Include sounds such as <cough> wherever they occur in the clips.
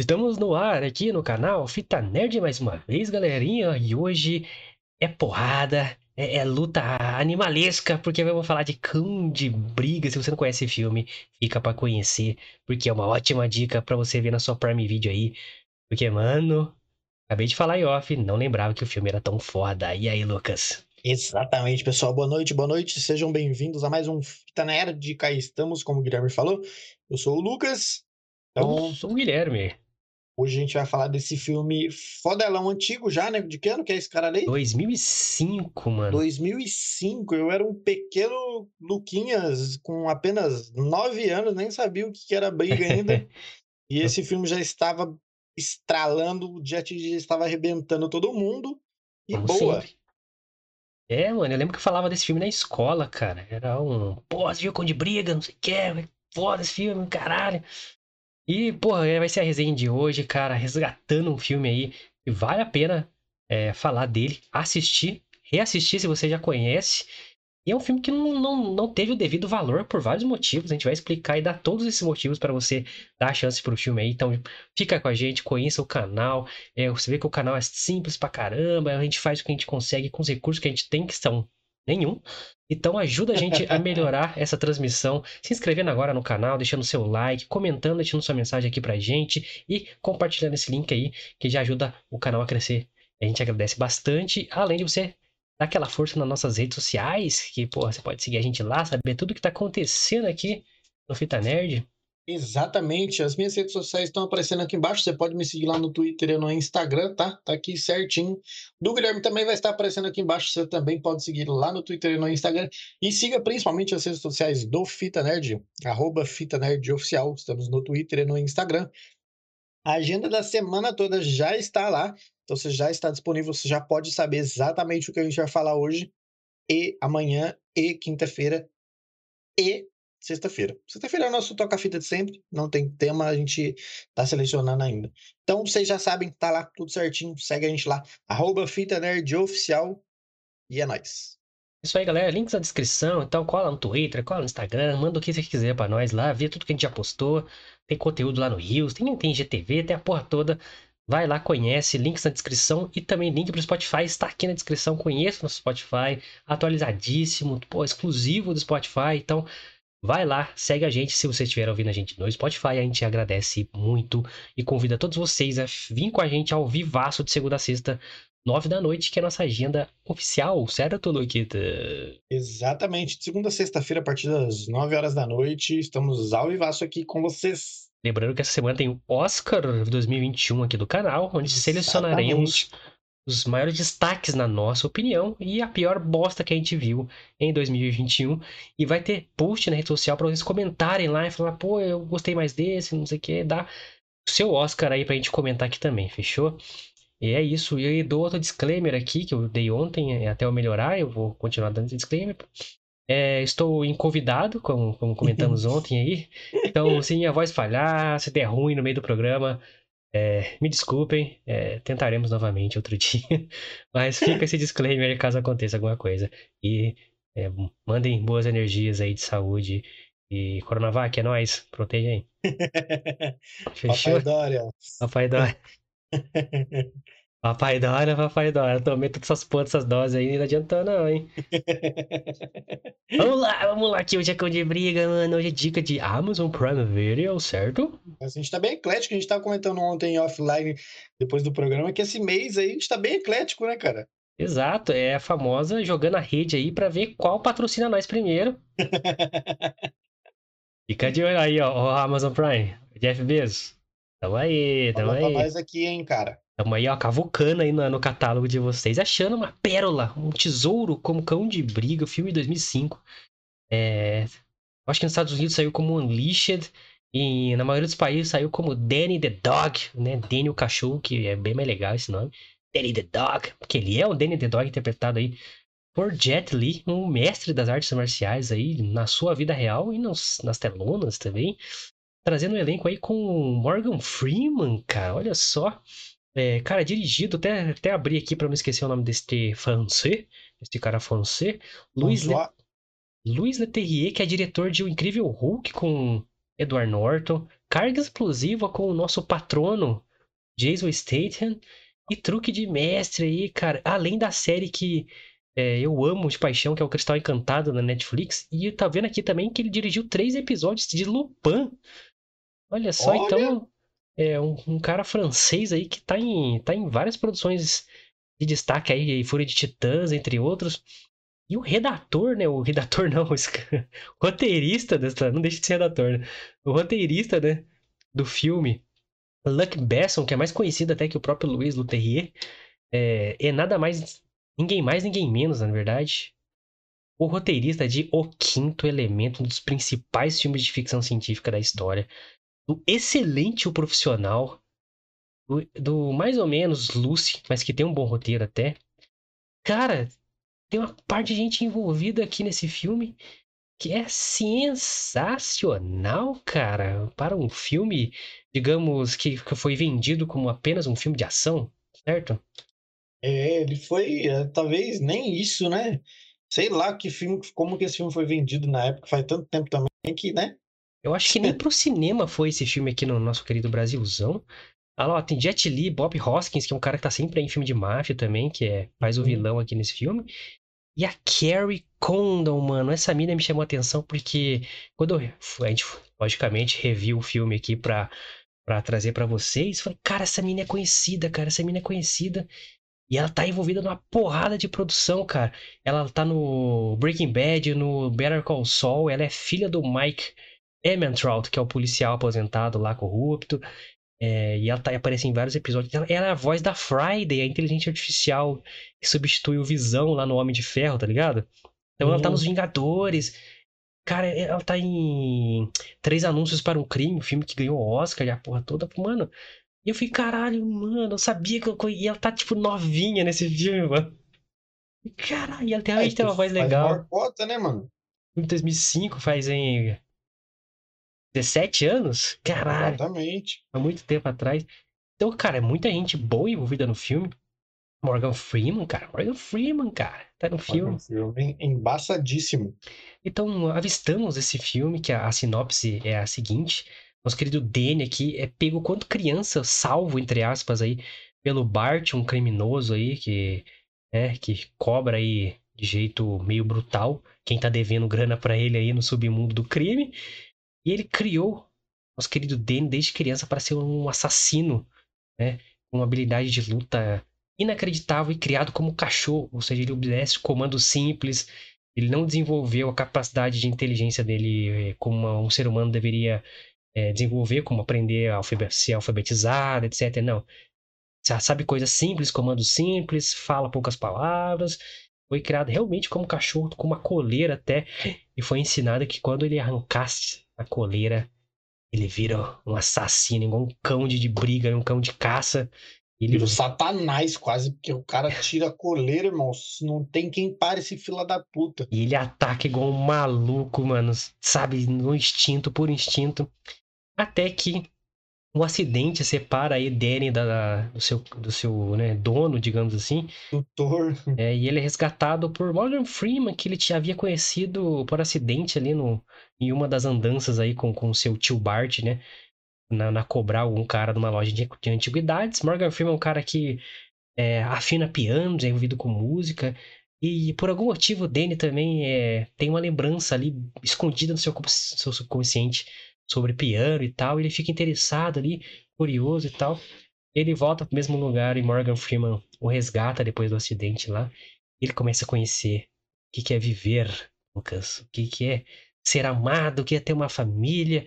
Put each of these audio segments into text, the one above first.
Estamos no ar aqui no canal Fita Nerd mais uma vez, galerinha. E hoje é porrada, é, é luta animalesca, porque vamos falar de cão de briga. Se você não conhece esse filme, fica para conhecer, porque é uma ótima dica para você ver na sua Prime Video aí. Porque, mano, acabei de falar em off, não lembrava que o filme era tão foda. E aí, Lucas? Exatamente, pessoal. Boa noite, boa noite. Sejam bem-vindos a mais um Fita Nerd. Cá estamos, como o Guilherme falou. Eu sou o Lucas. Então, Eu sou o Guilherme. Hoje a gente vai falar desse filme fodelão antigo já, né? De que ano que é esse cara ali? 2005, mano. 2005. Eu era um pequeno Luquinhas com apenas nove anos, nem sabia o que era briga ainda. <laughs> e esse filme já estava estralando, o Jet já estava arrebentando todo mundo. E Como boa. Sempre. É, mano, eu lembro que eu falava desse filme na escola, cara. Era um, pô, você viu com de briga, não sei o que, foda esse filme, caralho. E, porra, vai ser a resenha de hoje, cara, resgatando um filme aí que vale a pena é, falar dele, assistir, reassistir se você já conhece. E é um filme que não, não, não teve o devido valor por vários motivos. A gente vai explicar e dar todos esses motivos para você dar a chance pro filme aí. Então, fica com a gente, conheça o canal. É, você vê que o canal é simples pra caramba. A gente faz o que a gente consegue com os recursos que a gente tem, que são nenhum. Então ajuda a gente a melhorar <laughs> essa transmissão, se inscrevendo agora no canal, deixando seu like, comentando, deixando sua mensagem aqui pra gente e compartilhando esse link aí, que já ajuda o canal a crescer. A gente agradece bastante, além de você dar aquela força nas nossas redes sociais, que, pô, você pode seguir a gente lá, saber tudo que tá acontecendo aqui no Fita Nerd. Exatamente. As minhas redes sociais estão aparecendo aqui embaixo. Você pode me seguir lá no Twitter e no Instagram, tá? Tá aqui certinho. Do Guilherme também vai estar aparecendo aqui embaixo. Você também pode seguir lá no Twitter e no Instagram. E siga principalmente as redes sociais do Fita Nerd, arroba Fita Nerd Oficial. Estamos no Twitter e no Instagram. A agenda da semana toda já está lá. Então você já está disponível, você já pode saber exatamente o que a gente vai falar hoje, e amanhã, e quinta-feira, e sexta-feira. Sexta-feira é o nosso toca-fita de sempre, não tem tema, a gente tá selecionando ainda. Então, vocês já sabem, tá lá tudo certinho, segue a gente lá, arroba Fita Nerd Oficial, e é nóis. Isso aí, galera, links na descrição, então cola no Twitter, cola no Instagram, manda o que você quiser para nós lá, vê tudo que a gente já postou, tem conteúdo lá no Rios, tem, tem GTV, tem a porra toda. Vai lá, conhece, links na descrição e também link pro Spotify está aqui na descrição. Conheça nosso Spotify, atualizadíssimo, pô, exclusivo do Spotify. Então, Vai lá, segue a gente se você estiver ouvindo a gente no Spotify, a gente agradece muito e convida todos vocês a vir com a gente ao vivaço de segunda a sexta, nove da noite, que é a nossa agenda oficial, certo, Luquita? Exatamente, de segunda a sexta-feira, a partir das nove horas da noite, estamos ao vivaço aqui com vocês. Lembrando que essa semana tem o Oscar 2021 aqui do canal, onde Exatamente. selecionaremos os maiores destaques na nossa opinião e a pior bosta que a gente viu em 2021. E vai ter post na rede social para vocês comentarem lá e falar, pô, eu gostei mais desse, não sei o que, dá o seu Oscar aí pra gente comentar aqui também, fechou? E é isso. E eu dou outro disclaimer aqui que eu dei ontem, é, até eu melhorar, eu vou continuar dando esse disclaimer. É, estou em convidado, como, como comentamos <laughs> ontem aí. Então, se minha voz falhar, se der ruim no meio do programa, é, me desculpem, é, tentaremos novamente outro <laughs> dia, mas fica esse disclaimer caso aconteça alguma coisa. E é, mandem boas energias aí de saúde. E Coronavac, é nóis, proteja aí. <laughs> Fechou? Papai Dória. Papai Dória. <laughs> Papai Dória, Papai Dória. Tomei todas essas porras, essas doses aí, não adiantou não, hein? <laughs> vamos lá, vamos lá, que hoje é cão de briga, mano. Hoje é dica de Amazon Prime Video, certo? A gente tá bem eclético, a gente tava comentando ontem offline, depois do programa, que esse mês aí a gente tá bem eclético, né, cara? Exato, é a famosa jogando a rede aí pra ver qual patrocina nós primeiro. <laughs> Fica de olho aí, ó, ó Amazon Prime, Jeff Bezos. Tamo aí, tamo Fala aí. Pra nós aqui, hein, cara. Estamos aí, ó, cavucando aí no, no, catálogo de vocês, achando uma pérola, um tesouro como Cão de Briga, filme de 2005. É... Acho que nos Estados Unidos saiu como Unleashed e na maioria dos países saiu como Danny the Dog, né? Danny o Cachorro, que é bem mais legal esse nome. Danny the Dog, porque ele é o Danny the Dog interpretado aí por Jet Li, um mestre das artes marciais aí na sua vida real e nos, nas telonas também. Trazendo um elenco aí com Morgan Freeman, cara, olha só. É, cara, dirigido, até, até abri aqui para não esquecer o nome deste francês, este cara francês, Luiz, Le... Luiz Leterrier, que é diretor de O Incrível Hulk com Edward Norton, carga explosiva com o nosso patrono Jason Statham e truque de mestre aí, cara. Além da série que é, eu amo de paixão, que é o Cristal Encantado na Netflix. E tá vendo aqui também que ele dirigiu três episódios de Lupin. Olha só, Olha. então. É um, um cara francês aí que tá em, tá em várias produções de destaque aí, Fúria de Titãs, entre outros. E o redator, né? O redator não, o <laughs> roteirista dessa. Não deixa de ser redator, né? O roteirista, né? Do filme. Luc Besson, que é mais conhecido até que o próprio Louis Leterrier, é, é nada mais. Ninguém mais, ninguém menos, na verdade. O roteirista de O Quinto Elemento, um dos principais filmes de ficção científica da história. Do excelente O Profissional. Do, do mais ou menos Lucy, mas que tem um bom roteiro até. Cara, tem uma parte de gente envolvida aqui nesse filme que é sensacional, cara. Para um filme, digamos, que, que foi vendido como apenas um filme de ação, certo? É, ele foi, é, talvez nem isso, né? Sei lá que filme, como que esse filme foi vendido na época, faz tanto tempo também que, né? Eu acho que nem pro cinema foi esse filme aqui no nosso querido Brasilzão. Ah, lá, tem Jet Li, Bob Hoskins, que é um cara que tá sempre em filme de máfia também, que é, faz o Uhum. vilão aqui nesse filme. E a Carrie Condon, mano, essa mina me chamou a atenção porque quando eu, a gente, logicamente, reviu o filme aqui pra, pra trazer pra vocês, falei, cara, essa mina é conhecida, cara, essa mina é conhecida. E ela tá envolvida numa porrada de produção, cara. Ela tá no Breaking Bad, no Better Call Saul, ela é filha do Mike Ementrout, que é o policial aposentado lá, corrupto. É, e ela tá, aparece em vários episódios. Ela, ela é a voz da Friday, a inteligência artificial que substitui o Visão lá no Homem de Ferro, tá ligado? Então ela tá Hum. nos Vingadores. Cara, ela tá em Três Anúncios para um Crime, o filme que ganhou o Oscar e a porra toda. Mano, e eu fiquei, caralho, mano, eu sabia que eu. E ela tá, tipo, novinha nesse filme, mano. Caralho, e ela realmente tem uma voz legal. maior cota, né, mano? Em 2005, faz em 17 anos? Caralho. Exatamente. há muito tempo atrás. Então, cara, é muita gente boa envolvida no filme. Morgan Freeman, cara. Morgan Freeman, cara. Tá no filme. Filme embaçadíssimo. Então, avistamos esse filme, que a, a sinopse é a seguinte. Nosso querido Danny aqui é pego quanto criança, salvo, entre aspas, aí, pelo Bart, um criminoso aí, que, é, que cobra aí de jeito meio brutal quem tá devendo grana pra ele aí no submundo do crime. E ele criou nosso querido Danny desde criança para ser um assassino, né? Com uma habilidade de luta inacreditável e criado como cachorro, ou seja, ele obedece comandos simples, ele não desenvolveu a capacidade de inteligência dele eh, como um ser humano deveria eh, desenvolver, como aprender a ser alfabetizado, etc. Não. Sabe coisas simples, comandos simples, fala poucas palavras. Foi criado realmente como cachorro, com uma coleira até. E foi ensinado que quando ele arrancasse a coleira, ele vira um assassino, igual um cão de, de briga, um cão de caça. Ele Vira o satanás quase, porque o cara tira a coleira, irmão. Não tem quem pare esse fila da puta. E ele ataca igual um maluco, mano. Sabe, no instinto, por instinto. Até que um acidente separa aí Danny da, do seu, do seu né, dono, digamos assim. Tutor. É, e ele é resgatado por Morgan Freeman, que ele já havia conhecido por acidente ali no, em uma das andanças aí com o seu tio Bart, né? Na, na cobrar algum cara numa loja de, de antiguidades. Morgan Freeman é um cara que é, afina pianos, é envolvido com música. E por algum motivo o Danny também é, tem uma lembrança ali escondida no seu, seu subconsciente sobre piano e tal. E ele fica interessado ali, curioso e tal. Ele volta pro mesmo lugar e Morgan Freeman o resgata depois do acidente lá. Ele começa a conhecer o que que é viver, Lucas. O que que é ser amado, o que é ter uma família.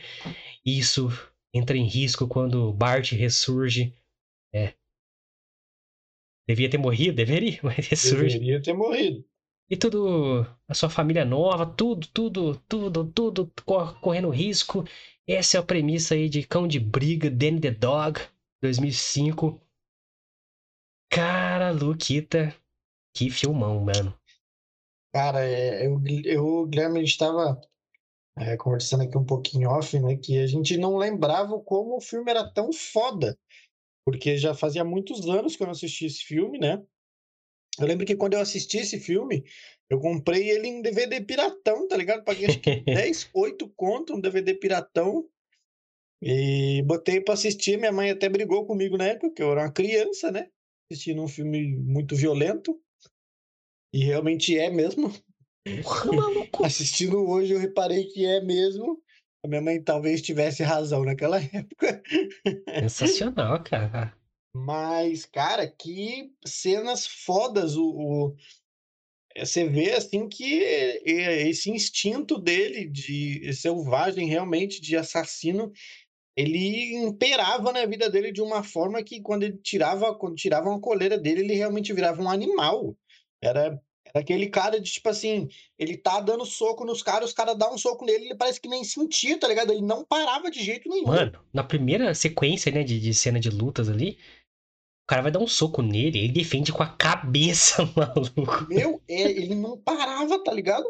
E isso entra em risco quando Bart ressurge. É. Devia ter morrido, deveria, <laughs> mas ressurge. Deveria ter morrido. E tudo, a sua família nova, tudo, tudo, tudo, tudo cor- correndo risco. Essa é a premissa aí de Cão de Briga, Danny the Dog, 2005. Cara, Luquita, que filmão, mano. Cara, é, eu, eu, o Guilherme, estava conversando aqui um pouquinho off, né? Que a gente não lembrava como o filme era tão foda. Porque já fazia muitos anos que eu não assistia esse filme, né? Eu lembro que quando eu assisti esse filme, eu comprei ele em DVD piratão, tá ligado? Paguei acho que <laughs> 10, 8 conto um DVD piratão. E botei pra assistir, minha mãe até brigou comigo na época, porque eu era uma criança, né? Assistindo um filme muito violento. E realmente é mesmo. Porra. <laughs> Assistindo hoje, eu reparei que é mesmo. A minha mãe talvez tivesse razão naquela <laughs> época. Sensacional, cara. Mas, cara, que cenas fodas o, o- é, Você vê assim que é, esse instinto dele de selvagem, realmente, de assassino, ele imperava na vida dele de uma forma que quando ele tirava, quando tiravam a coleira dele, ele realmente virava um animal. Era, era aquele cara de tipo assim, ele tá dando soco nos caras, os caras dão um soco nele, ele parece que nem sentia, tá ligado? Ele não parava de jeito nenhum. Mano, na primeira sequência, né, de, de cena de lutas ali, o cara vai dar um soco nele, ele defende com a cabeça, <laughs> maluco. Meu, é, ele não parava, tá ligado?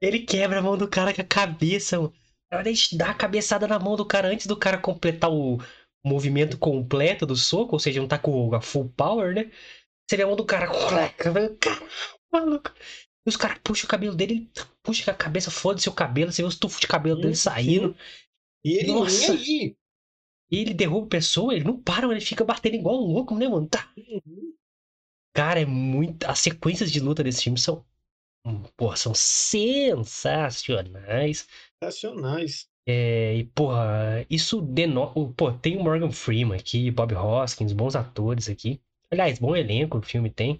Ele quebra a mão do cara com a cabeça, mano. Ela dá a cabeçada na mão do cara antes do cara completar o movimento completo do soco, ou seja, não tá com a full power, né? Você vê a mão do cara. <laughs> Maluco. E os caras puxam o cabelo dele, ele puxa com a cabeça, foda-se o cabelo, você vê os tufos de cabelo dele saindo. E ele Nossa. nem aí. E ele derruba a pessoa, ele não para, ele fica batendo igual um louco, né, mano? Tá. Uhum. Cara, é muito. As sequências de luta desse filme são. hum, Porra, são sensacionais. Sensacionais. É, e, porra, isso denota. Pô, tem o Morgan Freeman aqui, Bob Hoskins, bons atores aqui. Aliás, bom elenco o filme tem.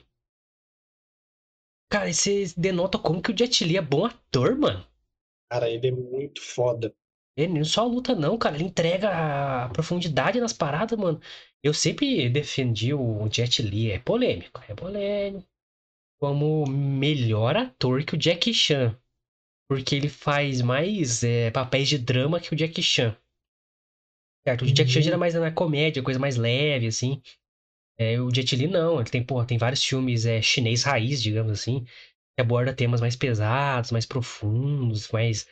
Cara, isso denota como que o Jet Li é bom ator, mano. Cara, ele é muito foda. Ele não só luta, não, cara. Ele entrega a profundidade nas paradas, mano. Eu sempre defendi o Jet Li, é polêmico, é polêmico. Como melhor ator que o Jackie Chan. Porque ele faz mais é, papéis de drama que o Jackie Chan. Certo? O Jackie Chan Uhum. era mais na comédia, coisa mais leve, assim. É, o Jet Li não, ele tem, porra, tem vários filmes é, chinês raiz, digamos assim, que aborda temas mais pesados, mais profundos, mais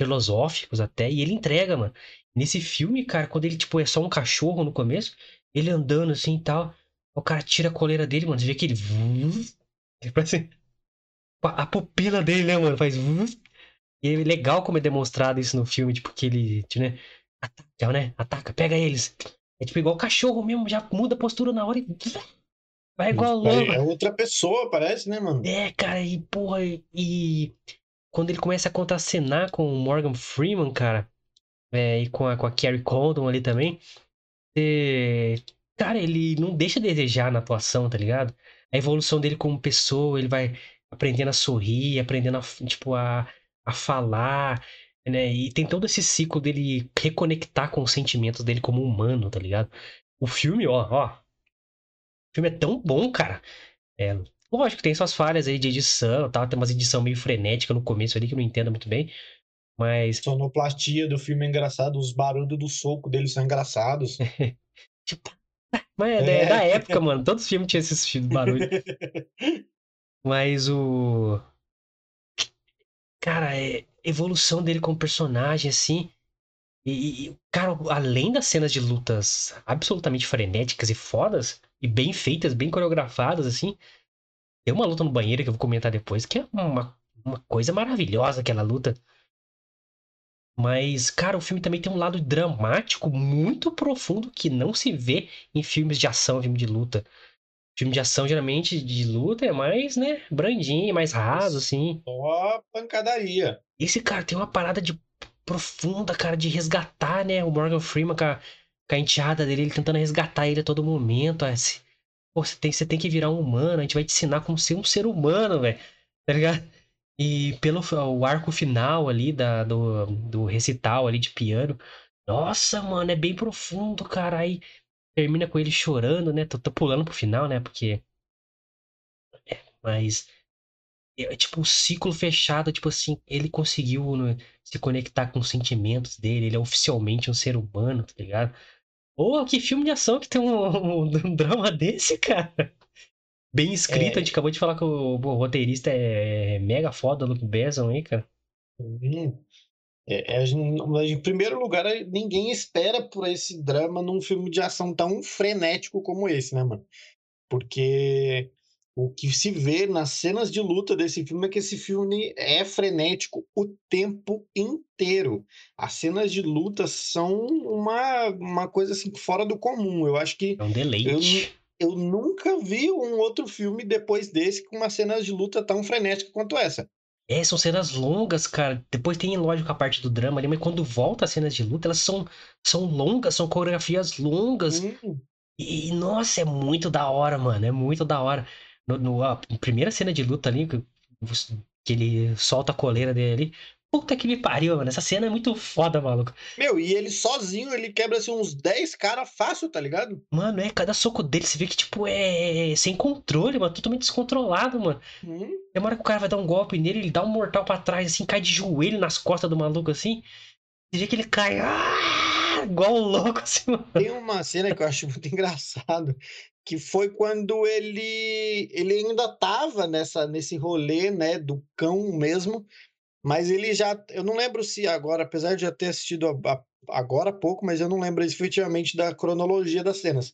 filosóficos até, e ele entrega, mano. Nesse filme, cara, quando ele, tipo, é só um cachorro no começo, ele andando assim e tal, o cara tira a coleira dele, mano, você vê que ele... <laughs> ele parece... A pupila dele, né, mano, faz... <laughs> E é legal como é demonstrado isso no filme, tipo, que ele, tipo, né, ataca, né, ataca, pega eles. É tipo igual cachorro mesmo, já muda a postura na hora e... Vai igual louco. É outra pessoa, parece, né, mano? É, cara, e porra, e quando ele começa a contracenar com o Morgan Freeman, cara, é, e com a, com a Carrie Condon ali também, é, cara, ele não deixa a desejar na atuação, tá ligado? A evolução dele como pessoa, ele vai aprendendo a sorrir, aprendendo a, tipo, a, a falar, né? E tem todo esse ciclo dele reconectar com os sentimentos dele como humano, tá ligado? O filme, ó, ó, o filme é tão bom, cara. É, lógico que tem suas falhas aí de edição, tal, tem umas edição meio frenética no começo ali que eu não entendo muito bem, mas Sonoplastia do filme é engraçado, os barulhos do soco dele são engraçados. <laughs> tipo, mas é, da- É. é da época, mano, todos os filmes tinham esses filmes barulho. <laughs> Mas o. Cara, é evolução dele como personagem, assim. E, e, cara, além das cenas de lutas absolutamente frenéticas e fodas, e bem feitas, bem coreografadas, assim. Tem uma luta no banheiro que eu vou comentar depois, que é uma, uma coisa maravilhosa aquela luta. Mas, cara, o filme também tem um lado dramático muito profundo que não se vê em filmes de ação, filme de luta. Filme de ação, geralmente, de luta é mais, né, brandinho, mais raso, assim. Só pancadaria. Esse cara tem uma parada de profunda, cara, de resgatar, né, o Morgan Freeman com a, com a enteada dele, ele tentando resgatar ele a todo momento. ó, se- Pô, você tem, você tem que virar um humano, a gente vai te ensinar como ser um ser humano, velho. Tá ligado? E pelo o arco final ali da, do, do recital ali de piano. Nossa, mano, é bem profundo, cara. Aí termina com ele chorando, né? Tô, tô pulando pro final, né? Porque. É, mas. É tipo um ciclo fechado, tipo assim, ele conseguiu né, se conectar com os sentimentos dele, ele é oficialmente um ser humano, tá ligado? Pô, que filme de ação que tem um, <laughs> um drama desse, cara. Bem escrito, É. a gente acabou de falar que o, o roteirista é mega foda, Luke Besson aí, cara. É, é, em primeiro lugar, ninguém espera por esse drama num filme de ação tão frenético como esse, né, mano? Porque o que se vê nas cenas de luta desse filme é que esse filme é frenético o tempo inteiro. As cenas de luta são uma, uma coisa assim fora do comum. Eu acho que É um deleite. eu nunca vi um outro filme depois desse com uma cena de luta tão frenética quanto essa. É, são cenas longas, cara. Depois tem, lógico, a parte do drama ali, mas quando volta as cenas de luta, elas são, são longas, são coreografias longas. Hum, E, nossa, é muito da hora, mano. É muito da hora. No, no- a primeira cena de luta ali, que, que ele solta a coleira dele ali. Puta que me pariu, mano. Essa cena é muito foda, maluco. Meu, e ele sozinho, ele quebra assim, uns 10 caras fácil, tá ligado? Mano, é, cada soco dele, você vê que, tipo, é sem controle, mano. Totalmente descontrolado, mano. Hum. Hora que o cara vai dar um golpe nele, ele dá um mortal pra trás, assim, cai de joelho nas costas do maluco, assim. Você vê que ele cai, ah, igual um louco, assim, mano. Tem uma cena que eu acho muito <laughs> engraçado, que foi quando ele ele ainda tava nessa nesse rolê, né, do cão mesmo, mas ele já eu não lembro se agora, apesar de já ter assistido a- a- agora há pouco, mas eu não lembro efetivamente da cronologia das cenas.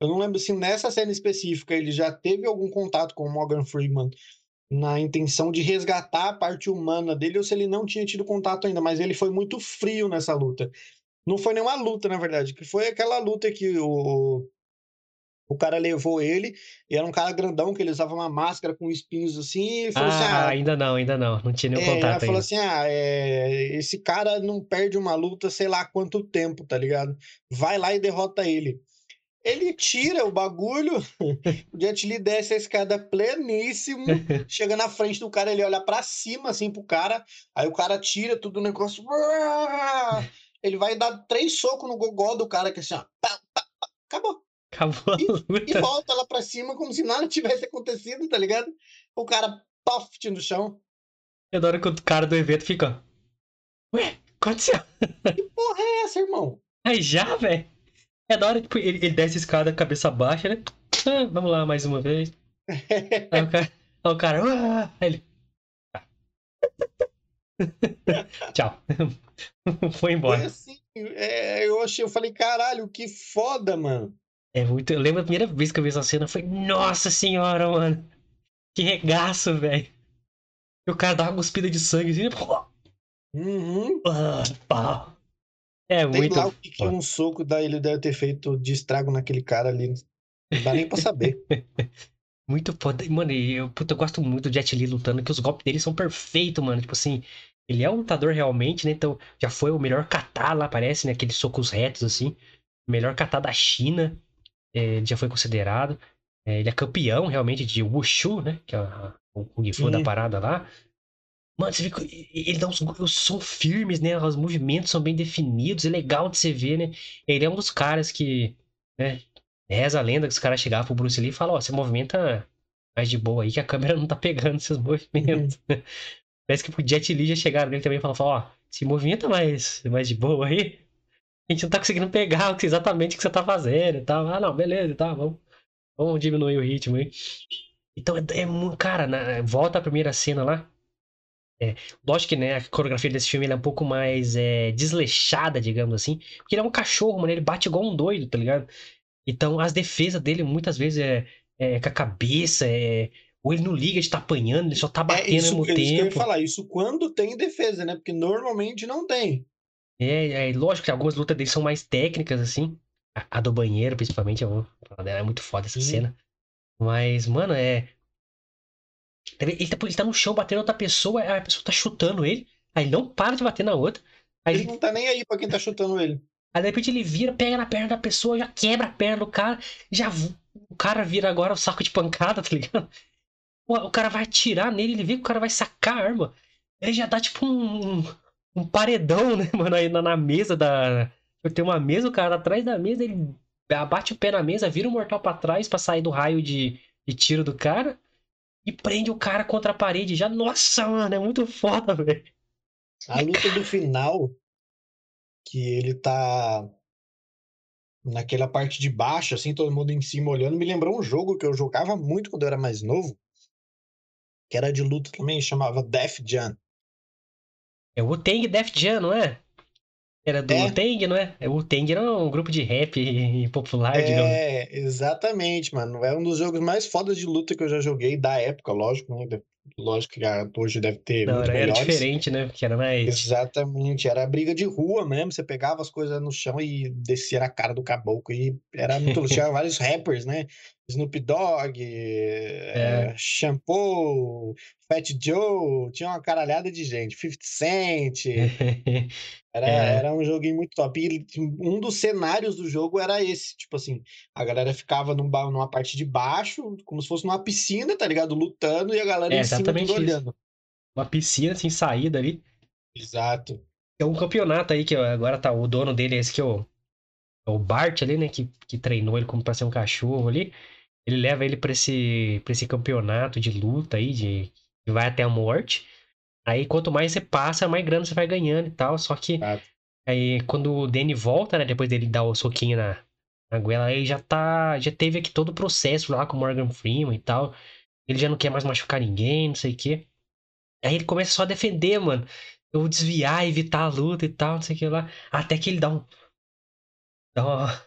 Eu não lembro se nessa cena específica ele já teve algum contato com o Morgan Freeman na intenção de resgatar a parte humana dele ou se ele não tinha tido contato ainda, mas ele foi muito frio nessa luta. Não foi nenhuma luta, na verdade, que foi aquela luta que o, o cara levou ele, e era um cara grandão, que ele usava uma máscara com espinhos assim, e falou assim: Ah, ah, ainda não, ainda não. Não tinha nenhum é, ela contato falou ainda. assim: ah, é, esse cara não perde uma luta, sei lá quanto tempo, tá ligado? Vai lá e derrota ele. Ele tira o bagulho, o Jet Li desce a escada pleníssimo, <laughs> chega na frente do cara, ele olha pra cima, assim, pro cara, aí o cara tira tudo o negócio, ele vai dar três socos no gogó do cara, que assim, ó, pá, pá, pá, acabou. Acabou a E luta. volta lá pra cima como se nada tivesse acontecido, tá ligado? O cara, pof, no chão. Eu adoro que o cara do evento fica. Ué, aconteceu? <laughs> Que porra é essa, irmão? Aí já, velho? É da hora, tipo, ele, ele desce a escada, cabeça baixa, né? Ah, vamos lá mais uma vez. <laughs> Aí o cara. Aí o cara. "Ah", aí ele. <laughs> Tchau. Foi Foi embora. assim, é, eu achei, eu falei, caralho, que foda, mano. É muito. Eu lembro a primeira vez que eu vi essa cena, foi. Nossa senhora, mano. Que regaço, velho. E o cara dá uma cuspida de sangue assim. Uhum. Ah, pau. É Sei muito. lá o que, que um soco da ele deve ter feito de estrago naquele cara ali. Não dá nem pra saber. <laughs> Muito foda. Mano, eu, puta, eu gosto muito do Jet Li lutando, que os golpes dele são perfeitos, mano. Tipo assim, ele é um lutador realmente, né? Então, já foi o melhor kata lá, parece, né? Aqueles socos retos, assim. O melhor kata da China. É, ele já foi considerado. É, ele é campeão, realmente, de Wushu, né? Que é o Kung Fu da parada lá. Mano, você vê que ele dá uns. Os são firmes, né? Os movimentos são bem definidos. É legal de você ver, né? Ele é um dos caras que. Né, reza a lenda que os caras chegavam pro Bruce Lee e falam: Ó, você movimenta mais de boa aí que a câmera <laughs> não tá pegando seus movimentos. Parece que pro Jet Li já chegaram nele também e falaram: Ó, se movimenta mais, mais de boa aí. A gente não tá conseguindo pegar exatamente o que você tá fazendo e tal. Ah, não, beleza, tá, vamos, vamos diminuir o ritmo aí. Então, é, é muito. Cara, na- volta a primeira cena lá. É, lógico que né, a coreografia desse filme é um pouco mais é, desleixada, digamos assim. Porque ele é um cachorro, mano. Ele bate igual um doido, tá ligado? Então as defesas dele muitas vezes é, é com a cabeça, é, ou ele não liga de estar apanhando, ele só tá É batendo isso, ao mesmo isso que eu ia tempo. falar, isso quando tem defesa, né? Porque normalmente não tem. É, é, lógico que algumas lutas dele são mais técnicas, assim. A, a do banheiro, principalmente, é, um- é muito foda essa Uhum. cena. Mas, mano, é. Ele tá, ele tá no chão batendo outra pessoa, a pessoa tá chutando ele, aí ele não para de bater na outra. Aí Ele ele não tá nem aí pra quem tá chutando ele. Aí de repente ele vira, pega na perna da pessoa, já quebra a perna do cara, já o cara vira agora o saco de pancada, <laughs> tá ligado? O, o cara vai atirar nele, ele vê que o cara vai sacar a arma. Ele já dá tipo um, um paredão, né, <laughs> mano, aí na, mesa da. Tem uma mesa, o cara atrás da mesa, ele abate o pé na mesa, vira o mortal pra trás pra sair do raio de, de tiro do cara e prende o cara contra a parede já. Nossa, mano, é muito foda, <laughs> velho. A luta do final, que ele tá naquela parte de baixo, assim, todo mundo em cima olhando, me lembrou um jogo que eu jogava muito quando eu era mais novo, que era de luta também, chamava Def Jam. É o Tang Def Jam, não é? Era do É. Wu-Tang, não é? O Wu-Tang era um grupo de rap <laughs> popular, digamos. É, exatamente, mano. É um dos jogos mais fodas de luta que eu já joguei da época, lógico, né? Lógico que hoje deve ter Não, era melhores. diferente, né? Porque era mais. Exatamente, era briga de rua mesmo. Você pegava as coisas no chão e descia na cara do caboclo. E era muito. Tinha vários rappers, né? Snoop Dogg, eh, Shampoo, Fat Joe, tinha uma caralhada de gente. 50 Cent. <laughs> Era, É. era um joguinho muito top. E um dos cenários do jogo era esse. Tipo assim, a galera ficava num numa parte de baixo, como se fosse numa piscina, tá ligado? Lutando e a galera É, em cima exatamente tudo olhando. Uma piscina sem saída ali. Exato. É um campeonato aí que agora tá. O dono dele é esse que é o, é o Bart ali, né? Que, que treinou ele como pra ser um cachorro ali. Ele leva ele pra esse, pra esse campeonato de luta aí, de, que vai até a morte. Aí quanto mais você passa, mais grana você vai ganhando e tal. Só que Exato. aí quando o Danny volta, né? Depois dele dar o soquinho na, na goela, aí já tá. Já teve aqui todo o processo lá com o Morgan Freeman e tal. Ele já não quer mais machucar ninguém, não sei o quê. Aí ele começa só a defender, mano. Eu desviar, evitar a luta e tal, não sei o que lá. Até que ele dá um. Dá uma...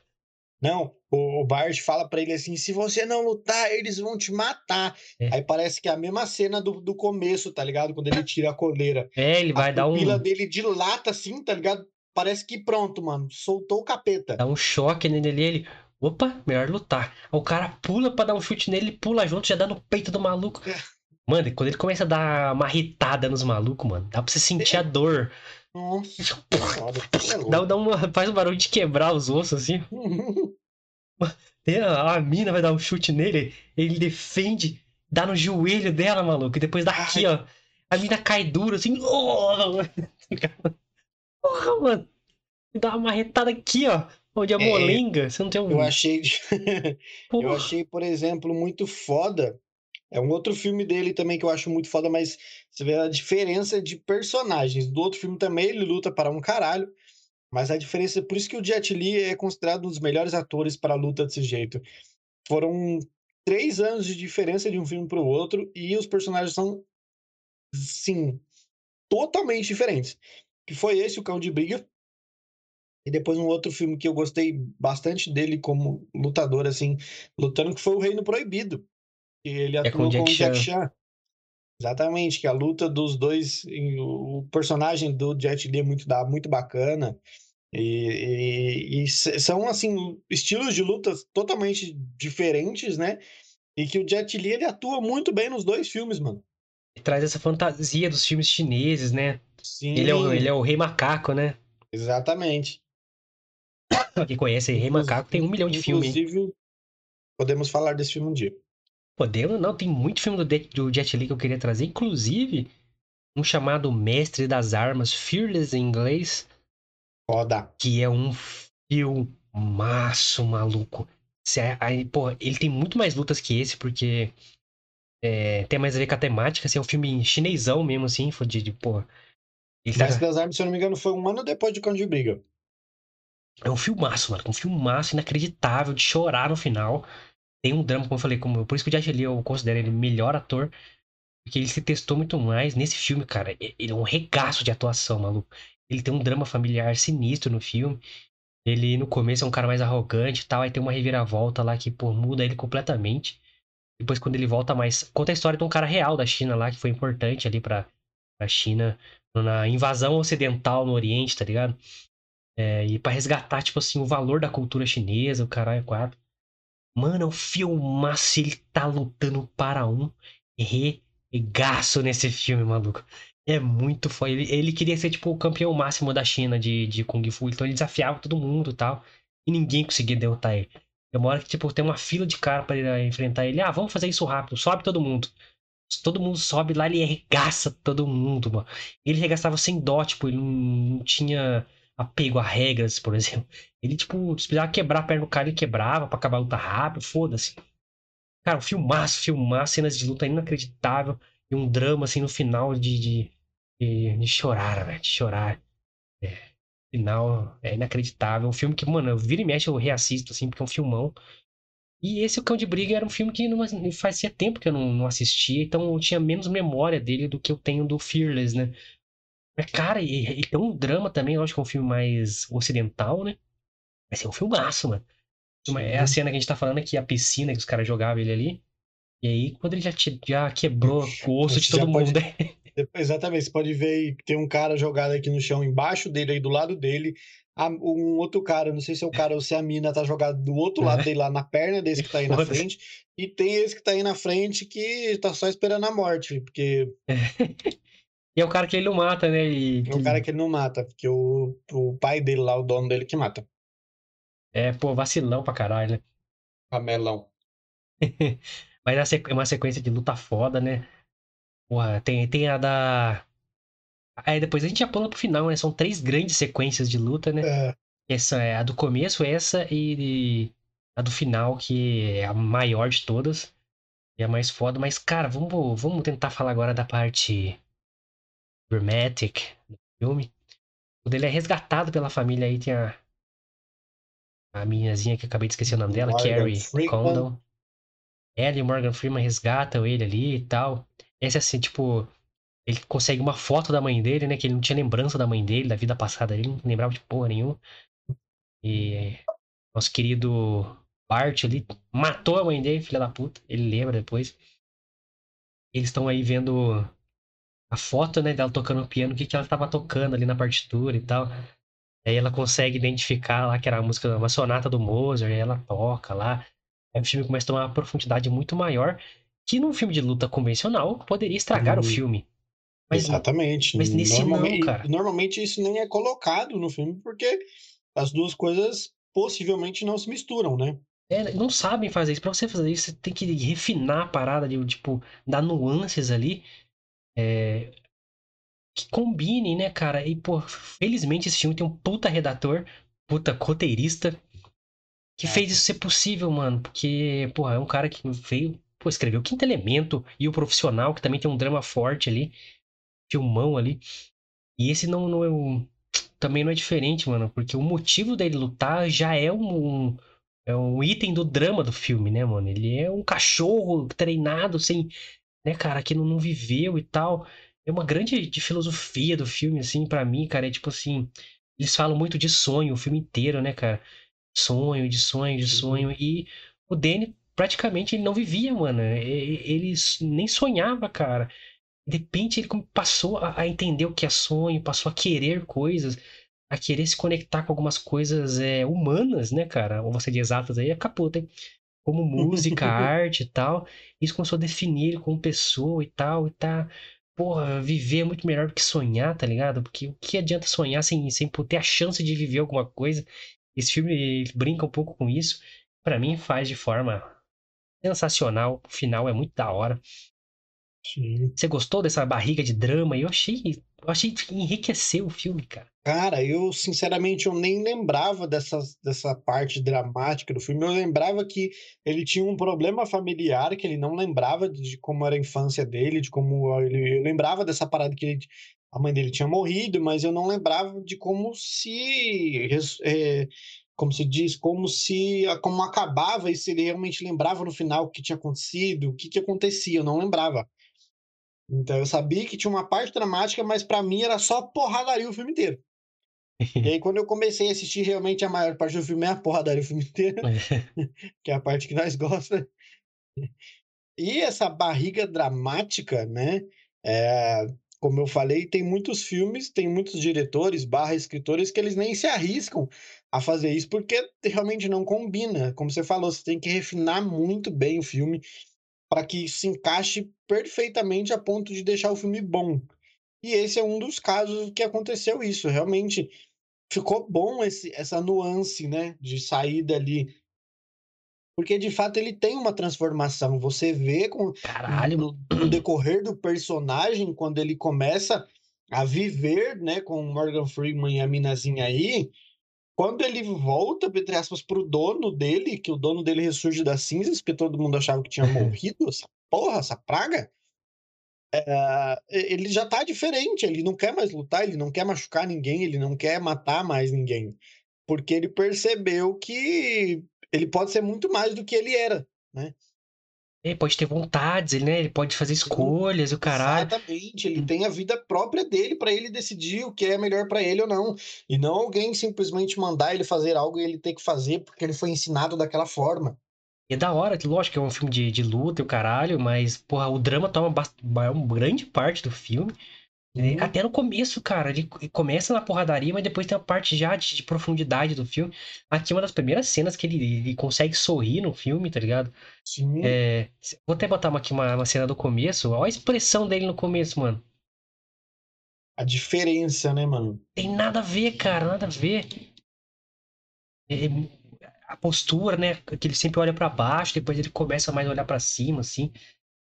Não, o, Bart fala pra ele assim: se você não lutar, eles vão te matar. É. Aí parece que é a mesma cena do, do começo, tá ligado? Quando ele tira a coleira. É, ele vai a dar um. pupila dele dilata assim, tá ligado? Parece que pronto, mano. Soltou o capeta. Dá um choque nele ali. Ele. Opa, melhor lutar. O cara pula pra dar um chute nele, ele pula junto, já dá no peito do maluco. É. Mano, e quando ele começa a dar uma ritada nos malucos, mano, dá pra você sentir a dor. Nossa, é. Dá, dá uma, faz um barulho de quebrar os ossos, assim. <laughs> Tem a, a mina vai dar um chute nele, ele defende, dá no joelho dela, maluco. E depois daqui, ó. A mina cai dura, assim. Oh! <laughs> Porra, mano. Dá uma marretada aqui, ó. Onde é a É, molenga. Você não tem um. Eu achei, <laughs> eu achei, por exemplo, muito foda. É um outro filme dele também que eu acho muito foda, mas você vê a diferença de personagens. Do outro filme também ele luta para um caralho, mas a diferença, por isso que o Jet Li é considerado um dos melhores atores para a luta desse jeito. Foram três anos de diferença de um filme para o outro e os personagens são, sim, totalmente diferentes. Que foi esse, o Cão de Briga. E depois um outro filme que eu gostei bastante dele como lutador, assim, lutando, que foi o Reino Proibido. Que ele É atuou com o Jack Chan. Exatamente, que a luta dos dois, o personagem do Jet Li é muito, muito bacana. E, e- e são, assim, estilos de lutas totalmente diferentes, né? E que o Jet Li, ele atua muito bem nos dois filmes, mano. Traz essa fantasia dos filmes chineses, né? Sim, Ele é, o, ele é o Rei Macaco, né? exatamente. <coughs> Quem conhece aí, Rei Macaco tem um milhão de filmes. Inclusive, podemos falar desse filme um dia. Podemos, não, tem muito filme do, do Jet Li que eu queria trazer, inclusive um chamado Mestre das Armas, Fearless em inglês, Foda. que é um filmaço, maluco. Cê- Aí, pô, ele tem muito mais lutas que esse, porque é, tem mais a ver com a temática, assim, é um filme chinesão mesmo, assim, de, de pô. Ele tá- das Armas, se eu não me engano, foi um ano depois de Cão de Briga. É um filmaço, mano. Um filmaço inacreditável de chorar no final. Tem um drama, como eu falei, como, por isso que o Jet Li eu considero ele o melhor ator. Porque ele se testou muito mais. Nesse filme, cara, ele é um regaço de atuação, maluco. Ele tem um drama familiar sinistro no filme. Ele, no começo, é um cara mais arrogante e tal. Aí tem uma reviravolta lá que, pô, muda ele completamente. Depois, quando ele volta mais. Conta a história de um cara real da China lá, que foi importante ali pra, pra China. Na invasão ocidental no Oriente, tá ligado? É, e pra resgatar, tipo assim, o valor da cultura chinesa, o caralho é quatro. Mano, é um filmaço, ele tá lutando para um regaço nesse filme, maluco. É muito foda. Ele, ele queria ser, tipo, o campeão máximo da China de, de Kung Fu, então ele desafiava todo mundo e tal. E ninguém conseguia derrotar ele. Tem uma hora que, tipo, tem uma fila de cara pra ir enfrentar ele. Ah, vamos fazer isso rápido, sobe todo mundo. Todo mundo sobe lá, ele arregaça todo mundo, mano. Ele arregaçava sem dó, tipo, ele não, não tinha apego a regras, por exemplo. Ele, tipo, se precisava quebrar a perna do cara, ele quebrava pra acabar a luta rápido, foda-se. Cara, um filmaço, filmaço, cenas de luta inacreditável. E um drama, assim, no final de, de, de, de chorar, velho, de chorar. É, final é inacreditável. Um filme que, mano, eu vira e mexe, eu reassisto, assim, porque é um filmão. E esse O Cão de Briga era um filme que não, fazia tempo que eu não, não assistia, então eu tinha menos memória dele do que eu tenho do Fearless, né? Mas, cara, e, e tem um drama também, lógico que é um filme mais ocidental, né? Vai ser um filmaço, mano. É a cena que a gente tá falando aqui, a piscina que os caras jogavam ele ali. E aí, quando ele já, te, já quebrou <laughs> o osso de todo mundo, pode- né? <laughs> Exatamente, você pode ver aí que tem um cara jogado aqui no chão embaixo dele, aí do lado dele. Um outro cara, não sei se é o cara ou se é a mina, tá jogado do outro lado É. dele, lá na perna desse que tá aí na frente. E tem esse que tá aí na frente que tá só esperando a morte, porque <laughs> E é o cara que ele não mata, né? E, é o cara que ele não mata, porque o, o pai dele lá, o dono dele que mata. É, pô, vacilão pra caralho, né? Camelão. Mas é uma sequ- uma sequência de luta foda, né? Porra, tem, tem a da. Aí depois a gente já pula pro final, né? São três grandes sequências de luta, né? É, Essa é a do começo, essa e a do final, que é a maior de todas. E a mais foda. Mas, cara, vamos, vamos tentar falar agora da parte dramatic do filme. Quando ele é resgatado pela família aí, tem a. A meninazinha que acabei de esquecer o nome dela, Carrie. Condon. Ela e o Morgan Freeman resgatam ele ali e tal. Esse assim, tipo, ele consegue uma foto da mãe dele, né? Que ele não tinha lembrança da mãe dele, da vida passada dele, não lembrava de porra nenhuma. E nosso querido Bart ali matou a mãe dele, filha da puta. Ele lembra depois. Eles estão aí vendo a foto, né, dela tocando piano, o que, que ela estava tocando ali na partitura e tal. Aí ela consegue identificar lá que era a música, uma sonata do Mozart, aí ela toca lá. Aí o filme começa a tomar uma profundidade muito maior, que num filme de luta convencional poderia estragar o Hum. filme. Mas Exatamente. mas nesse não, normalmente, cara. normalmente isso nem é colocado no filme, porque as duas coisas possivelmente não se misturam, né? é, não sabem fazer isso. Pra você fazer isso, você tem que refinar a parada, de, tipo, dar nuances ali. é, que combinem, né, cara? E, pô, felizmente esse filme tem um puta redator, puta roteirista, que É. fez isso ser possível, mano. Porque, pô, é um cara que veio, pô, escreveu o Quinto Elemento e o Profissional, que também tem um drama forte ali, filmão ali. E esse não, não é um. Também não é diferente, mano, porque o motivo dele lutar já é um, é um item do drama do filme, né, mano? Ele é um cachorro treinado sem, né, cara, que não, não viveu e tal. É uma grande de filosofia do filme, assim, pra mim, cara. É tipo assim, eles falam muito de sonho o filme inteiro, né, cara? Sonho, de sonho, de Sim. sonho. E o Danny, praticamente, ele não vivia, mano. Ele nem sonhava, cara. De repente, ele passou a entender o que é sonho, passou a querer coisas, a querer se conectar com algumas coisas é, humanas, né, cara? Ou você de exatas aí, é capota, hein? Como música, <laughs> arte e tal. Isso começou a definir ele como pessoa e tal, e tá. Porra, viver é muito melhor do que sonhar, tá ligado? Porque o que adianta sonhar sem, sem ter a chance de viver alguma coisa? Esse filme brinca um pouco com isso. Pra mim, faz de forma sensacional. O final é muito da hora. Sim. Você gostou dessa barriga de drama? Eu achei, eu achei que enriqueceu o filme, cara. Cara, eu sinceramente eu nem lembrava dessa, dessa parte dramática do filme. Eu lembrava que ele tinha um problema familiar, que ele não lembrava de como era a infância dele, de como ele. Eu lembrava dessa parada que ele- a mãe dele tinha morrido, mas eu não lembrava de como se. é, como se diz, como se. como acabava e se ele realmente lembrava no final o que tinha acontecido, o que, que acontecia, eu não lembrava. Então eu sabia que tinha uma parte dramática, mas pra mim era só porradaria o filme inteiro. E aí, quando eu comecei a assistir, realmente a maior parte do filme é a porradaria o filme inteiro, <laughs> <laughs> que é a parte que nós gostamos. E essa barriga dramática, né? é, como eu falei, tem muitos filmes, tem muitos diretores, barra escritores, que eles nem se arriscam a fazer isso, porque realmente não combina. Como você falou, você tem que refinar muito bem o filme para que se encaixe perfeitamente a ponto de deixar o filme bom. E esse é um dos casos que aconteceu isso. Realmente ficou bom esse, essa nuance, né, de sair dali. Porque de fato ele tem uma transformação. Você vê com, Caralho, no, no decorrer do personagem, quando ele começa a viver, né, com o Morgan Freeman e a minazinha aí, quando ele volta, entre aspas, pro dono dele, que o dono dele ressurge das cinzas, porque todo mundo achava que tinha morrido, essa porra, essa praga, é, ele já tá diferente, ele não quer mais lutar, ele não quer machucar ninguém, ele não quer matar mais ninguém, porque ele percebeu que ele pode ser muito mais do que ele era, né? Ele pode ter vontades, ele, né? Ele pode fazer escolhas o caralho. Exatamente, ele tem a vida própria dele para ele decidir o que é melhor para ele ou não. E não alguém simplesmente mandar ele fazer algo e ele ter que fazer porque ele foi ensinado daquela forma. E é da hora, lógico que é um filme de, de luta e o caralho, mas, porra, o drama toma uma grande parte do filme. Uhum. Até no começo, cara, ele começa na porradaria, mas depois tem a parte já de, de profundidade do filme. Aqui é uma das primeiras cenas que ele, ele consegue sorrir no filme, tá ligado? Sim. É, vou até botar aqui uma, uma cena do começo. Olha a expressão dele no começo, mano. A diferença, né, mano? Tem nada a ver, cara, nada a ver. É, a postura, né? Que ele sempre olha para baixo, depois ele começa mais a olhar para cima, assim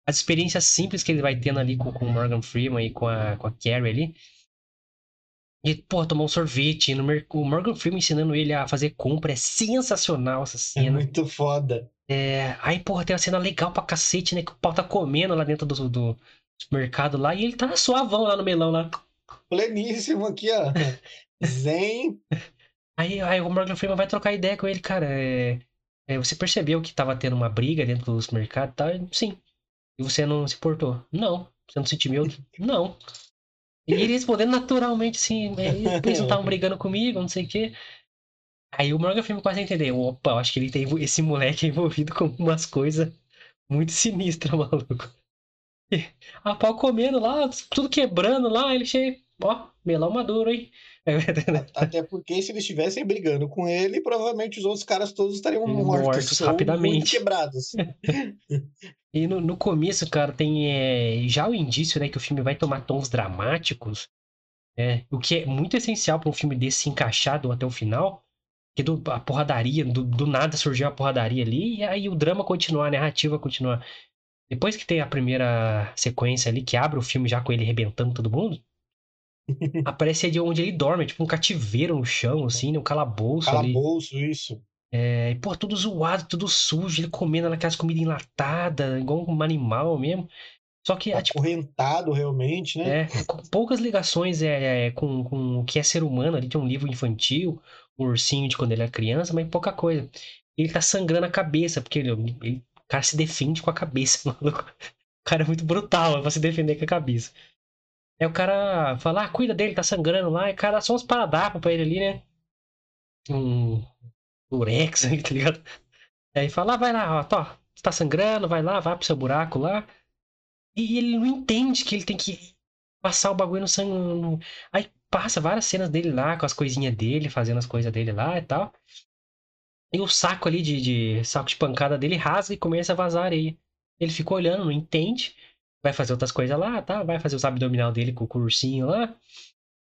as experiências simples que ele vai tendo ali com, com o Morgan Freeman e com a, com a Carrie ali. E, pô, tomar um sorvete. No, o Morgan Freeman ensinando ele a fazer compra. É sensacional essa é cena. É muito foda. É, aí, porra, tem uma cena legal pra cacete, né? Que o pau tá comendo lá dentro do, do mercado lá. E ele tá suavão lá no melão lá. Pleníssimo aqui, ó. <laughs> Zen. Aí, aí o Morgan Freeman vai trocar ideia com ele, cara. É, é, você percebeu que tava tendo uma briga dentro dos mercados e tal? Sim. E você não se portou? Não. Você não sentiu medo? Não. E ele respondendo naturalmente assim, eles não estavam brigando comigo, não sei o quê. Aí o Morgan Freeman quase entendeu. Opa, acho que ele tem esse moleque envolvido com umas coisas muito <laughs> sinistras, maluco. E a pau comendo lá, tudo quebrando lá, ele chega, ó, melão maduro, hein? <laughs> Até porque se eles estivessem brigando com ele, provavelmente os outros caras todos estariam mortos, mortos rapidamente. quebrados. <laughs> e no, no, começo, cara, tem é, já o indício, né, que o filme vai tomar tons dramáticos, é, o que é muito essencial para um filme desse se encaixar do, até o final, que do, a porradaria, do, do nada surgiu a porradaria ali, e aí o drama continuar, a narrativa continuar. Depois que tem a primeira sequência ali, que abre o filme já com ele arrebentando todo mundo, <laughs> aparece de onde ele dorme, tipo um cativeiro no chão, assim, né? Um calabouço, calabouço ali. isso. É, e, pô, tudo zoado, tudo sujo, ele comendo naquelas comidas enlatadas, igual um animal mesmo. Só que é tipo. Acorrentado realmente, né? É, com poucas ligações é, é, com, com o que é ser humano. Ali tem um livro infantil, um ursinho de quando ele é criança, mas pouca coisa. Ele tá sangrando a cabeça, porque ele, ele, o cara se defende com a cabeça, <laughs> maluco. O cara é muito brutal pra se defender com a cabeça. Aí o cara fala, ah, cuida dele, tá sangrando lá. E o cara só uns paradapos pra ele ali, né? Um urex aí, <laughs> tá ligado? Aí fala, ah, vai lá, ó, tô, tá sangrando, vai lá, vai pro seu buraco lá. E ele não entende que ele tem que passar o bagulho no sangue. No... Aí passa várias cenas dele lá, com as coisinhas dele, fazendo as coisas dele lá e tal. E o saco ali de, de saco de pancada dele rasga e começa a vazar areia. Ele fica olhando, não entende vai fazer outras coisas lá, tá? Vai fazer os abdominal dele com o cursinho lá.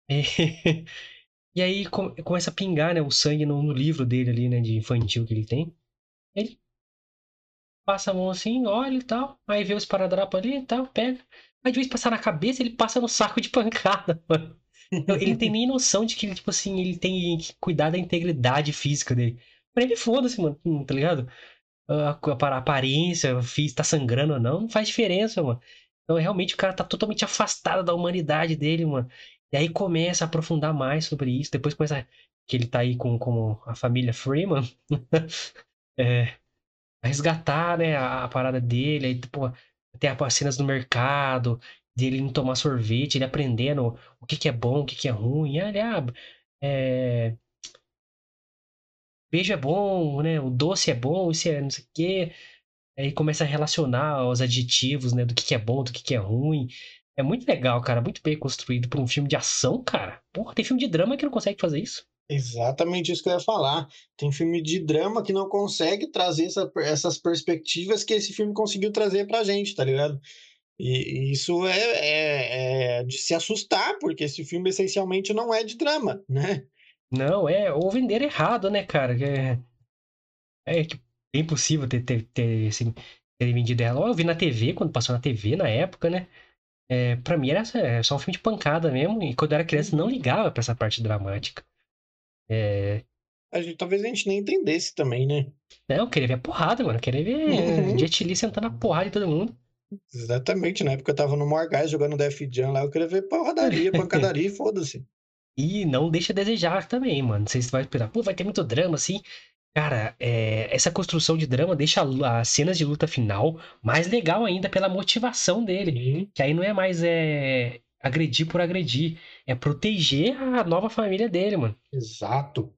E, <laughs> e aí começa a pingar, né, o sangue no, no, livro dele ali, né, de infantil que ele tem. Ele passa a mão assim, olha e tal, aí vê os paradrapos ali e tal, pega. Aí de vez passar na cabeça, ele passa no saco de pancada, <laughs> mano. Então, ele tem nem noção de que, tipo assim, ele tem que cuidar da integridade física dele. Pra ele, foda-se, mano, tá ligado? A, a, a aparência, fiz, tá sangrando ou não, não faz diferença, mano. Então, realmente, o cara tá totalmente afastado da humanidade dele, mano. E aí começa a aprofundar mais sobre isso. Depois começa que ele tá aí com, com a família Freeman. <laughs> é, a resgatar, né, a, a, parada dele. Aí, pô, tem as cenas no mercado, dele não tomar sorvete, ele aprendendo o que, que é bom, o que, que é ruim. E, ah, é... Beijo é bom, né? O doce é bom, isso é não sei o quê. Aí começa a relacionar os adjetivos, né? Do que, que é bom, do que, que é ruim. É muito legal, cara. Muito bem construído para um filme de ação, cara. Porra, tem filme de drama que não consegue fazer isso. Exatamente isso que eu ia falar. Tem filme de drama que não consegue trazer essa, essas perspectivas que esse filme conseguiu trazer pra gente, tá ligado? E, e isso é, é, é, de se assustar, porque esse filme essencialmente não é de drama, né? Não, é. Ou vender errado, né, cara? É, é que é impossível ter, ter, ter, assim, ter vendido ela. Eu vi na TV, quando passou na TV na época, né? É, pra mim era é, só um filme de pancada mesmo. E quando eu era criança não ligava pra essa parte dramática. É... A gente, talvez a gente nem entendesse também, né? Não, eu queria ver a porrada, mano. Eu queria ver uhum. <laughs> Jet Li sentando a porrada de todo mundo. Exatamente, na época eu tava no Morgás jogando Def Jam lá, eu queria ver porradaria, <laughs> pancadaria e foda-se. E não deixa a desejar também, mano. Não sei se vai esperar, pô, vai ter muito drama assim. Cara, é, essa construção de drama deixa as cenas de luta final mais legal ainda pela motivação dele. Sim. Que aí não é mais é, agredir por agredir, é proteger a nova família dele, mano. Exato.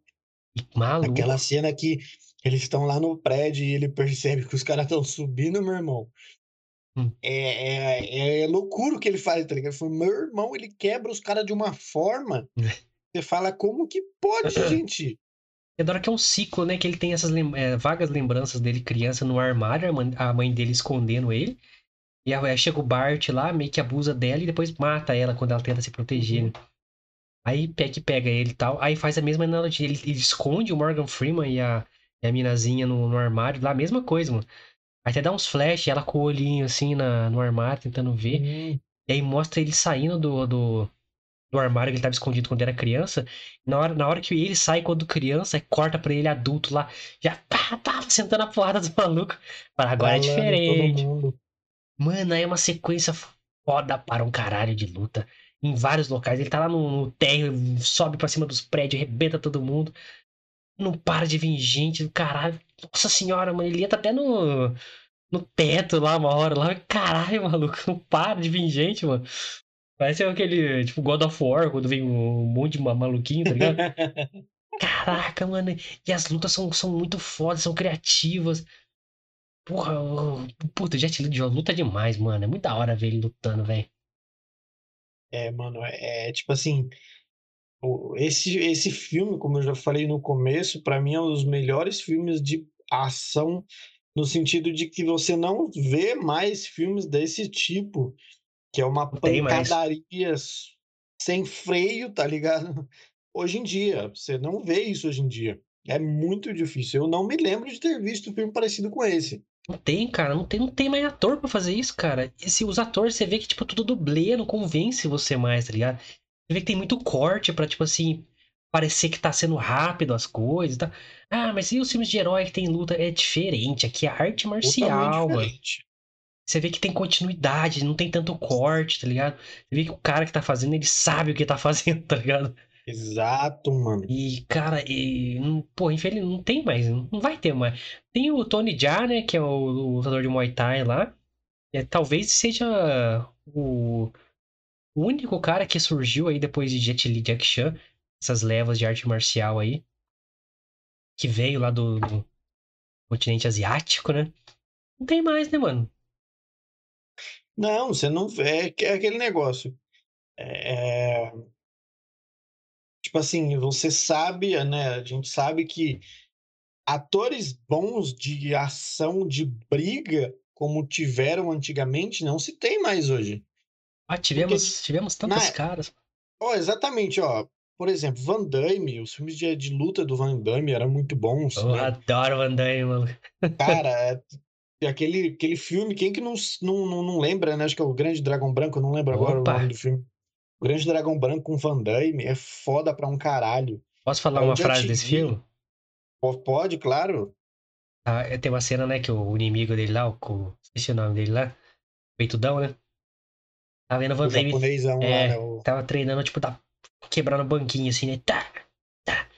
E maluco. Aquela cena que eles estão lá no prédio e ele percebe que os caras estão subindo, meu irmão. Hum. É, é, é loucura o que ele faz, tá ligado? Ele falou, meu irmão, ele quebra os caras de uma forma. <laughs> Você fala, como que pode, <clears throat> gente? Da hora que é um ciclo, né? Que ele tem essas lem- é, vagas lembranças dele criança no armário, a mãe, dele escondendo ele. E aí chega o Bart lá, meio que abusa dela e depois mata ela quando ela tenta se proteger. né? Aí Peck pega ele e tal. Aí faz a mesma analogia. Ele, ele esconde o Morgan Freeman e a, e a minazinha no, no armário lá, a mesma coisa, mano. Até dá uns flash, ela com o olhinho assim na, no armário, tentando ver. Hum, E aí mostra ele saindo do, do, do armário que ele tava escondido quando era criança. Na hora, na hora que ele sai quando criança, corta pra ele adulto lá, já pá, pá, sentando a porrada do maluco. Agora é falando diferente. Todo mundo. Mano, aí é uma sequência foda para um caralho de luta. Em vários locais. Ele tá lá no, no térreo, sobe pra cima dos prédios, arrebenta todo mundo. Não para de vir gente do caralho. Nossa senhora, mano, ele entra até no, no teto lá uma hora lá. Caralho, maluco, não para de vir gente, mano. Parece aquele, tipo, God of War, quando vem um monte de ma- maluquinho, tá ligado? <laughs> Caraca, mano. E as lutas são, são muito fodas, são criativas. Porra, puta, Jet Li luta demais, mano. É muito da hora ver ele lutando, velho. É, mano, é, é tipo assim, esse, esse filme, como eu já falei no começo, pra mim é um dos melhores filmes de ação, no sentido de que você não vê mais filmes desse tipo, que é uma pancadaria sem freio, tá ligado? Hoje em dia, você não vê isso hoje em dia. É muito difícil. Eu não me lembro de ter visto um filme parecido com esse. Não tem, cara. Não tem, não tem mais ator pra fazer isso, cara. E se os atores, você vê que, tipo, tudo dublê, não convence você mais, tá ligado? Você vê que tem muito corte pra, tipo assim, parecer que tá sendo rápido as coisas, tá? Ah, mas e os filmes de herói que tem luta? É diferente. Aqui é arte marcial, Totalmente mano. Você vê que tem continuidade, não tem tanto corte, tá ligado? Você vê que o cara que tá fazendo, ele sabe o que tá <laughs> fazendo, tá ligado? Exato, mano. E, cara, e, pô, infelizmente não tem mais, não vai ter mais. Tem o Tony Jaa, né, que é o, lutador de Muay Thai lá. É, talvez seja o, o único cara que surgiu aí depois de Jet Li Jack Chan, essas levas de arte marcial aí, que veio lá do, do continente asiático, né? Não tem mais, né, mano? Não, você não vê. É é aquele negócio. É, Tipo assim, você sabe, né? A gente sabe que atores bons de ação, de briga, como tiveram antigamente, não se tem mais hoje. Ah, tivemos, tivemos tantos na- caras. Ó, exatamente, ó. Por exemplo, Van Damme, os filmes de, de luta do Van Damme eram muito bons. Eu né? adoro Van Damme, mano. Cara, é- aquele, aquele filme, quem que não, não, não, não lembra, né? Acho que é o Grande Dragão Branco, eu não lembro agora Opa! o nome do filme. O Grande Dragão Branco com Van Damme é foda pra um caralho. Posso falar É uma frase desse filme? Pode, claro. Ah, é, tem uma cena, né, que o inimigo dele lá, o, esqueci o nome dele lá, peitudão, né? Tá vendo o Van Damme, japonesão lá, é, né? O... tava treinando, tipo, tá quebrando banquinho, assim, né? Tá, tá.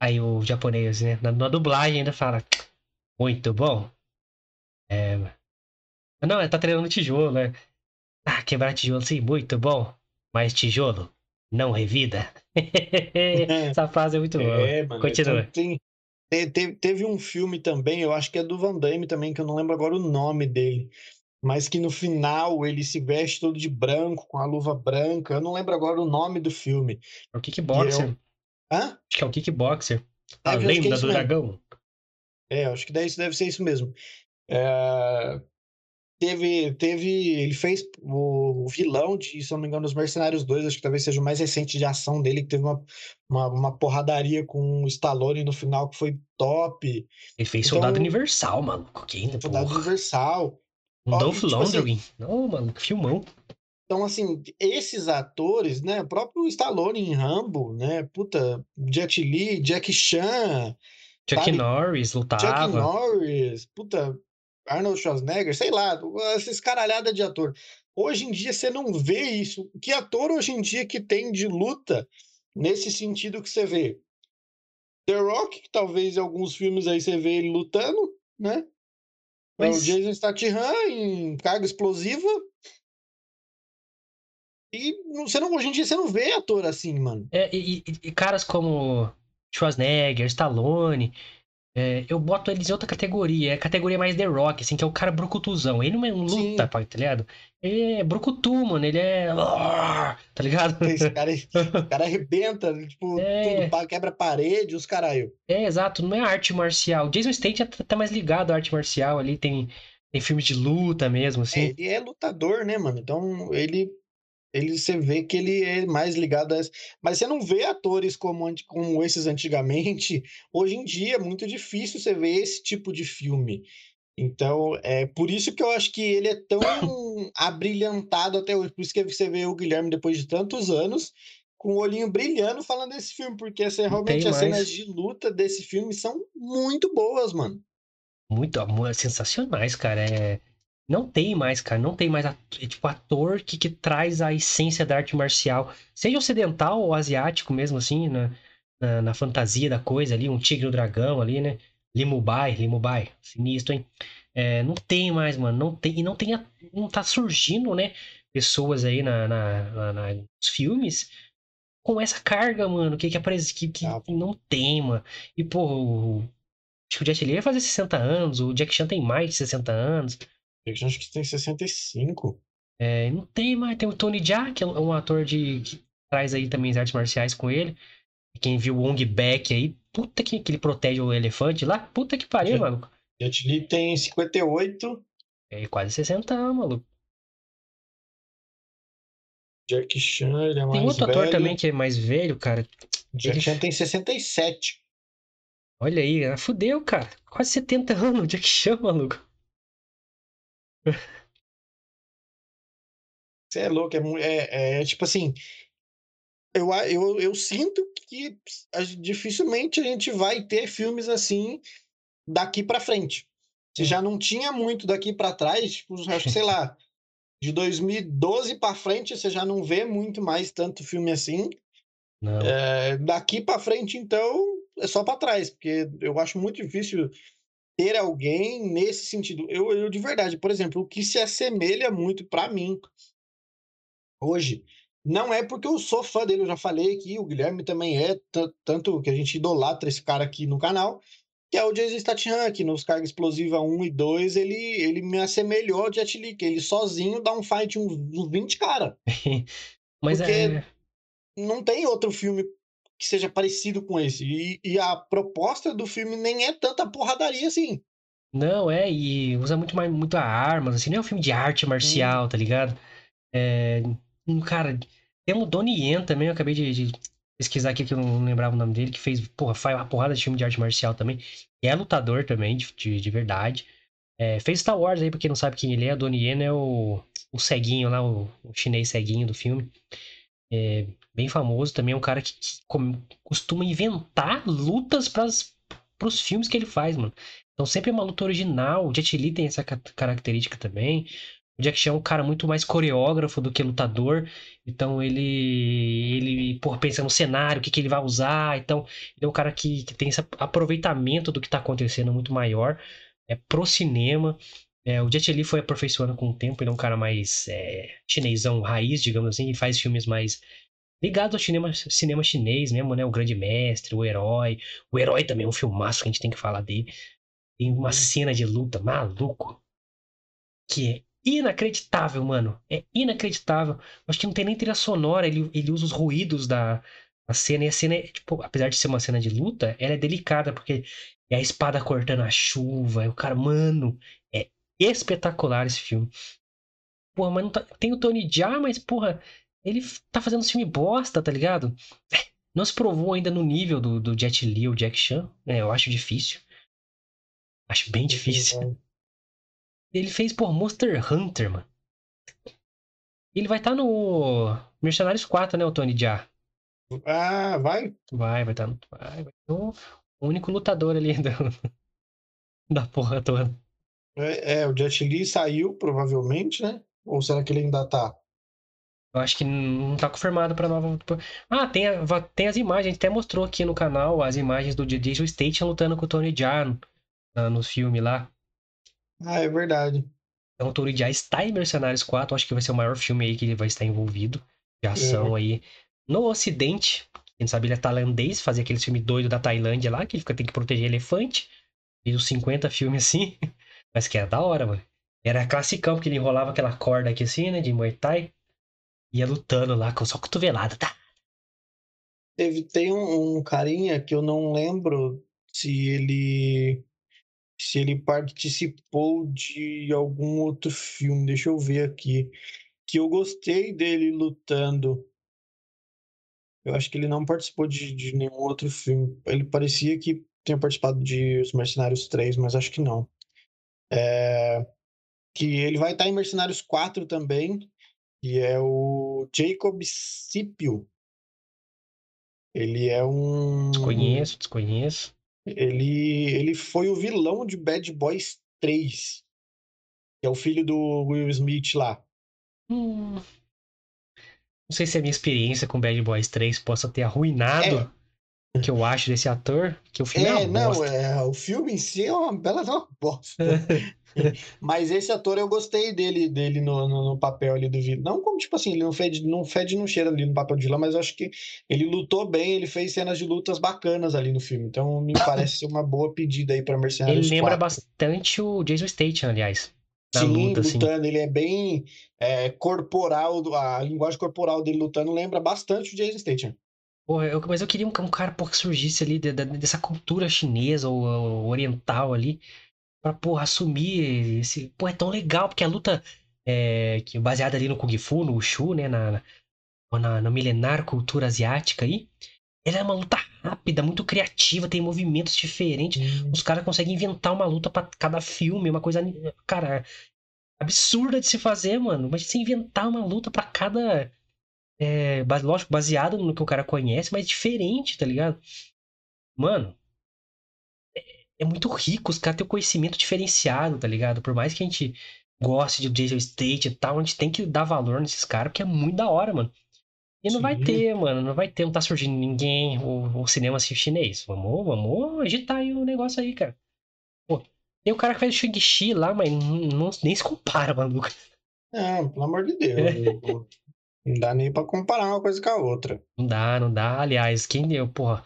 Aí o japonês, né, na, na dublagem ainda fala, muito bom. É... Não, ele tá treinando tijolo, né? Ah, quebrar tijolo, sim, muito bom. Mas tijolo, não revida. <laughs> Essa frase é muito boa. É, mano. Continua. então tem- te- te- teve um filme também, eu acho que é do Van Damme também, que eu não lembro agora o nome dele. Mas que no final ele se veste todo de branco, com a luva branca. Eu não lembro agora o nome do filme. É o kickboxer. Hã? Acho que é o kickboxer. A acho que é lenda isso do mesmo. dragão. É, acho que daí deve ser isso mesmo. É, Teve, teve, ele fez o, vilão de, se não me engano, os Mercenários 2, acho que talvez seja o mais recente de ação dele, que teve uma, uma, uma porradaria com o Stallone no final que foi top. Ele fez Então- Soldado Universal, maluco. Que ainda, Soldado porra. Universal. Um Dolph tipo assim- Lundgren. Não, mano, que filmão. Então, assim, esses atores, né? O próprio Stallone em Rambo, né? Puta, Jet Li, Jack Chan, Sabe? Norris lutava. Norris, puta, Arnold Schwarzenegger, sei lá, essas caralhadas de ator. Hoje em dia você não vê isso. Que ator hoje em dia que tem de luta nesse sentido que você vê? The Rock, que talvez em alguns filmes aí você vê ele lutando, né? É o Mas Jason Statham em carga explosiva. E você não, hoje em dia você não vê ator assim, mano. é, e, e- e caras como Schwarzenegger, Stallone, é, eu boto eles em outra categoria. É a categoria mais The Rock, assim, que é o cara brucutuzão. Ele não é um Sim. luta, pá, tá ligado? Ele é brucutu, mano. Ele é. <laughs> Tá ligado? Esse cara, esse cara arrebenta, tipo, <laughs> É. tudo, quebra parede, os caralho. É, exato, não é arte marcial. Jason Statham tá, mais ligado à arte marcial ali, tem, tem filmes de luta mesmo, É, assim. ele é lutador, né, mano? Então ele, ele você vê que ele é mais ligado a. Mas você não vê atores como, como esses antigamente. Hoje em dia é muito difícil você ver esse tipo de filme. Então, é por isso que eu acho que ele é tão abrilhantado até hoje. Por isso que você vê o Guilherme, depois de tantos anos, com o olhinho brilhando falando desse filme, porque assim, realmente as cenas de luta desse filme são muito boas, mano. Muito, mu- sensacionais, cara. É... Não tem mais, cara. Não tem mais ator, tipo, ator que, que traz a essência da arte marcial. Seja ocidental ou asiático mesmo, assim, na, na, na fantasia da coisa ali. Um tigre e um dragão ali, né? Limubai, Limubai. Sinistro, hein? É, não tem mais, mano. Não tem, e não tem, não tá surgindo, né? Pessoas aí na, na, na- nos filmes com essa carga, mano. Que, que, aparece, que, que Ah. não tem, mano. E, pô, acho que o Jet Li vai fazer 60 anos, o Jack Chan tem mais de 60 anos. Eu acho que tem 65. É, não tem mais. Tem o Tony Jaa, que é um ator de, que traz aí também as artes marciais com ele. Quem viu o Wong Back aí, puta que, que ele protege o elefante lá, puta que pariu, maluco. Jet Li tem 58. É quase 60 anos, maluco. Jack Chan, ele é mais Tem outro ator também que é mais velho, cara. Jack ele- Chan tem 67. Olha aí, fudeu, cara. Quase 70 anos, Jack Chan, maluco. Você é louco, é, mu- é, é tipo assim. Eu, eu, eu sinto que dificilmente a gente vai ter filmes assim daqui pra frente. Se já não tinha muito daqui pra trás, tipo, acho que sei lá, de 2012 pra frente você já não vê muito mais tanto filme assim. É, daqui pra frente, então, é só pra trás, porque eu acho muito difícil ter alguém nesse sentido. Eu, eu de verdade, por exemplo, o que se assemelha muito pra mim hoje, não é porque eu sou fã dele, eu já falei aqui, o Guilherme também é, tan- tanto que a gente idolatra esse cara aqui no canal, que é o Jason Statham, que nos Carga Explosiva 1 e 2, ele, ele me assemelhou ao Jet Li, que ele sozinho dá um fight uns, uns 20 cara. <laughs> Mas porque- é. não tem outro filme que seja parecido com esse. E, e a proposta do filme nem é tanta porradaria assim. Não, é, e usa muito mais muito armas, assim, não é um filme de arte marcial, tá ligado? É, um cara, tem o Donnie Yen também, eu acabei de, de pesquisar aqui que eu não lembrava o nome dele, que fez, porra, faz uma porrada de filme de arte marcial também. E é lutador também, de, de, de verdade. É, fez Star Wars aí, pra quem não sabe quem ele é, o Donnie Yen é o, o ceguinho lá, o, o chinês ceguinho do filme. É, bem famoso também, é um cara que, que costuma inventar lutas pras, pros filmes que ele faz, mano. Então sempre é uma luta original. O Jet Li tem essa ca- característica também. O Jack Chan é um cara muito mais coreógrafo do que lutador. Então ele, ele pô, pensa no cenário, o que, que ele vai usar. Então ele é um cara que, que tem esse aproveitamento do que tá acontecendo muito maior. É pro cinema. É, o Jet Li foi aperfeiçoando com o tempo. Ele é um cara mais é, chinesão raiz, digamos assim. E faz filmes mais ligados ao cinema, cinema chinês mesmo, né? O Grande Mestre, o Herói. O Herói também é um filmaço que a gente tem que falar dele. Tem uma cena de luta maluco que é inacreditável, mano. É inacreditável. Acho que não tem nem trilha sonora. Ele, ele usa os ruídos da, da cena. E a cena, é, tipo, apesar de ser uma cena de luta, ela é delicada, porque é a espada cortando a chuva. E o cara, mano, é espetacular esse filme. Porra, mas não tá- tem o Tony Jaa, mas, porra, ele tá fazendo um filme bosta, tá ligado? Não se provou ainda no nível do, do Jet Li ou Jack Chan. né? eu acho difícil. Acho bem difícil. Ele fez, pô, Monster Hunter, mano. Ele vai estar no Mercenários 4, né, o Tony Jaa? Ah, vai. Vai, vai estar no. Vai, vai o único lutador ali <laughs> do, da porra toda. É, é, o Jet Li saiu, provavelmente, né? Ou será que ele ainda tá? Eu acho que não tá confirmado pra nova. Ah, tem, a- tem as imagens, a gente até mostrou aqui no canal as imagens do Jason Statham lutando com o Tony Jaa ah, nos filmes lá. Ah, é verdade. Então o Tony Jaa está em Mercenários 4, acho que vai ser o maior filme aí que ele vai estar envolvido de ação aí no Ocidente. Quem sabe ele é tailandês, fazer aquele filme doido da Tailândia lá, que ele fica, tem que proteger elefante. E os 50 filmes assim. <laughs> Mas que era da hora, mano. Era classicão, porque ele enrolava aquela corda aqui assim, né, de Muay Thai. Ia lutando lá com só cotovelada, tá? Teve, tem um, um carinha que eu não lembro se ele se ele participou de algum outro filme. Deixa eu ver aqui. Que eu gostei dele lutando. Eu acho que ele não participou de, de nenhum outro filme. Ele parecia que tinha participado de Os Mercenários 3, mas acho que não. É, que ele vai estar em Mercenários 4 também, que é o Jacob Scipio. Ele é um. Desconheço, desconheço. Ele, ele foi o vilão de Bad Boys 3, que é o filho do Will Smith lá. Hum. Não sei se a minha experiência com Bad Boys 3 possa ter arruinado o que eu acho desse ator, que o filme é, É, não, bosta. é, o filme em si é uma bela de uma bosta. <laughs> Mas esse ator eu gostei dele, dele no, no, no papel ali do vilão. Não como, tipo assim, ele não fede, não fede não cheira ali no papel de vilão, mas eu acho que ele lutou bem, ele fez cenas de lutas bacanas ali no filme. Então me <coughs> parece ser uma boa pedida aí pra Ele Mercenários lembra 4. bastante o Jason Statham, aliás. Sim, luta, assim. lutando, ele é bem é, corporal, a linguagem corporal dele lutando lembra bastante o Jason Statham. Porra, eu- mas eu queria um, um cara pô, que surgisse ali de- de- dessa cultura chinesa ou, ou oriental ali, pra, porra, assumir esse. Pô, é tão legal, porque a luta é que baseada ali no Kung Fu, no Wushu, né, na, na, na, na milenar cultura asiática aí, ela é uma luta rápida, muito criativa, tem movimentos diferentes. Os caras conseguem inventar uma luta pra cada filme, uma coisa, cara, absurda de se fazer, mano. Mas você inventar uma luta pra cada. É, lógico, baseado no que o cara conhece, mas diferente, tá ligado? Mano, é, é muito rico, os caras têm um conhecimento diferenciado, tá ligado? Por mais que a gente goste de Jason State e tal, a gente tem que dar valor nesses caras, porque é muito da hora, mano. E não vai Sim. ter, mano, não vai ter, não tá surgindo ninguém, o, o cinema assim, chinês. Vamos, vamos agitar aí o negócio aí, cara. Pô, tem o cara que faz o Shang-Chi lá, mas não, não- nem se compara, maluco. Não, pelo amor de Deus. Não dá nem pra comparar uma coisa com a outra. Não dá, não dá. Aliás, quem deu, porra.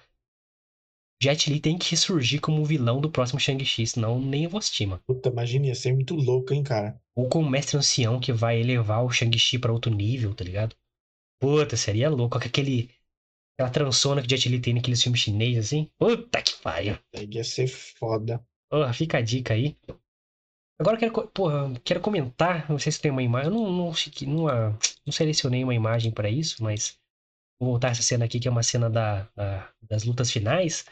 Jet Li tem que ressurgir como o vilão do próximo Shang-Chi, senão nem eu vou assistir, mano. Puta, imagina, ia ser muito louco, hein, cara. Ou como mestre ancião que vai elevar o Shang-Chi pra outro nível, tá ligado? Puta, seria louco. Com aquele. Aquela transona que o Jet Li tem naqueles filmes chineses, assim. Puta que pariu. Aí Ia ser foda. Porra, fica a dica aí. Agora eu quero, porra, quero comentar. Não sei se tem uma imagem. Eu não, não, não, ah, não selecionei uma imagem pra isso, mas. Vou voltar essa cena aqui, que é uma cena da, da- das lutas finais.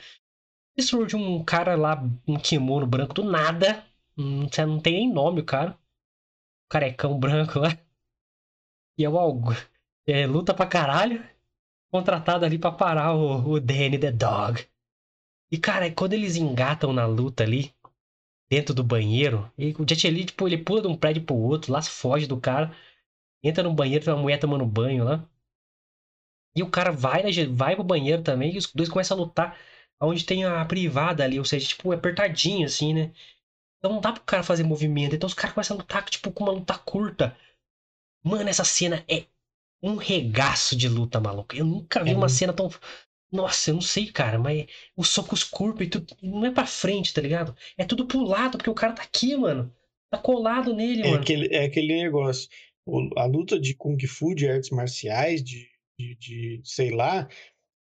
E surge um cara lá, um kimono branco do nada. Não, sei- não tem nem nome o cara. Carecão branco lá. E é o algo. É, luta pra caralho. Contratado ali pra parar o, o Danny the Dog. E, cara, quando eles engatam na luta ali, dentro do banheiro, e o Jet Li, tipo, ele pula de um prédio pro outro, lá foge do cara, entra no banheiro, tem uma mulher tomando banho lá. E o cara vai, né, vai pro banheiro também, e os dois começam a lutar onde tem a privada ali, ou seja, tipo, apertadinho assim, né? Então não dá pro cara fazer movimento. Então os caras começam a lutar, tipo, com uma luta curta. Mano, essa cena é um regaço de luta, maluco. Eu nunca vi É uma cena tão. Nossa, eu não sei, cara, mas os socos curtos e tudo. Não é pra frente, tá ligado? É tudo pro lado, porque o cara tá aqui, mano. Tá colado nele, É mano. aquele, é aquele negócio. O- a luta de Kung Fu, de artes marciais, de, de, de sei lá,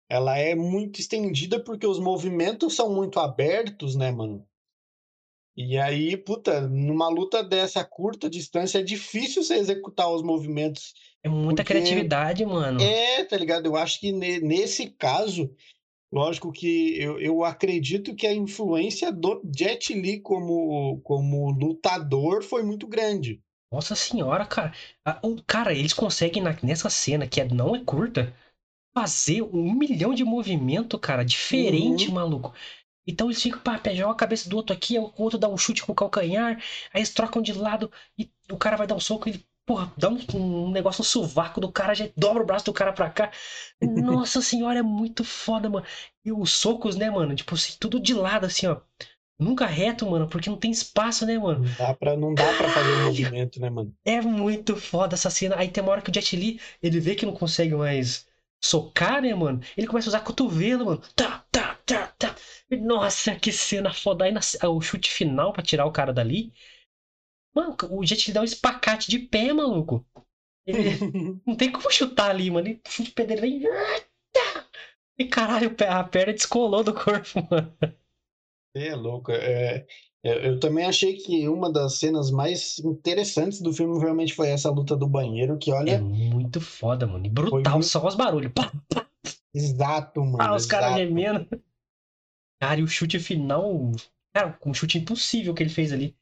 ela é muito estendida porque os movimentos são muito abertos, né, mano? E aí, puta, numa luta dessa curta distância é difícil você executar os movimentos. É muita porque criatividade, mano. É, tá ligado? Eu acho que ne- nesse caso, lógico que eu, eu acredito que a influência do Jet Li como, como lutador foi muito grande. Nossa senhora, cara. Cara, eles conseguem nessa cena, que é- não é curta, fazer um milhão de movimento, cara, diferente, Uhum. maluco. Então eles ficam, pá, pé, joga a cabeça do outro aqui, o outro dá um chute com o calcanhar, aí eles trocam de lado e o cara vai dar um soco e ele porra, dá um, um negócio no sovaco do cara, já dobra o braço do cara pra cá. Nossa senhora, é muito foda, mano. E os socos, né, mano? Tipo assim, tudo de lado, assim, ó. Nunca reto, mano, porque não tem espaço, né, mano? Não dá pra, não dá pra fazer <laughs> movimento, né, mano? É muito foda essa cena. Aí tem uma hora que o Jet Li, ele vê que não consegue mais socar, né, mano? Ele começa a usar cotovelo, mano. Tá, tá, tá, tá. Nossa, que cena foda. Aí na, o chute final pra tirar o cara dali. Mano, o Jet Li dá um espacate de pé, maluco. Ele <laughs> não tem como chutar ali, mano. Ele chute o pé dele e caralho, a perna descolou do corpo, <laughs> mano. É louco. É, é, eu também achei que uma das cenas mais interessantes do filme realmente foi essa luta do banheiro, que olha. É muito foda, mano. E brutal, muito... só os barulhos. Pá, pá. Exato, mano. Ah, os caras gemendo. Cara, e o chute final. Cara, um chute impossível que ele fez ali.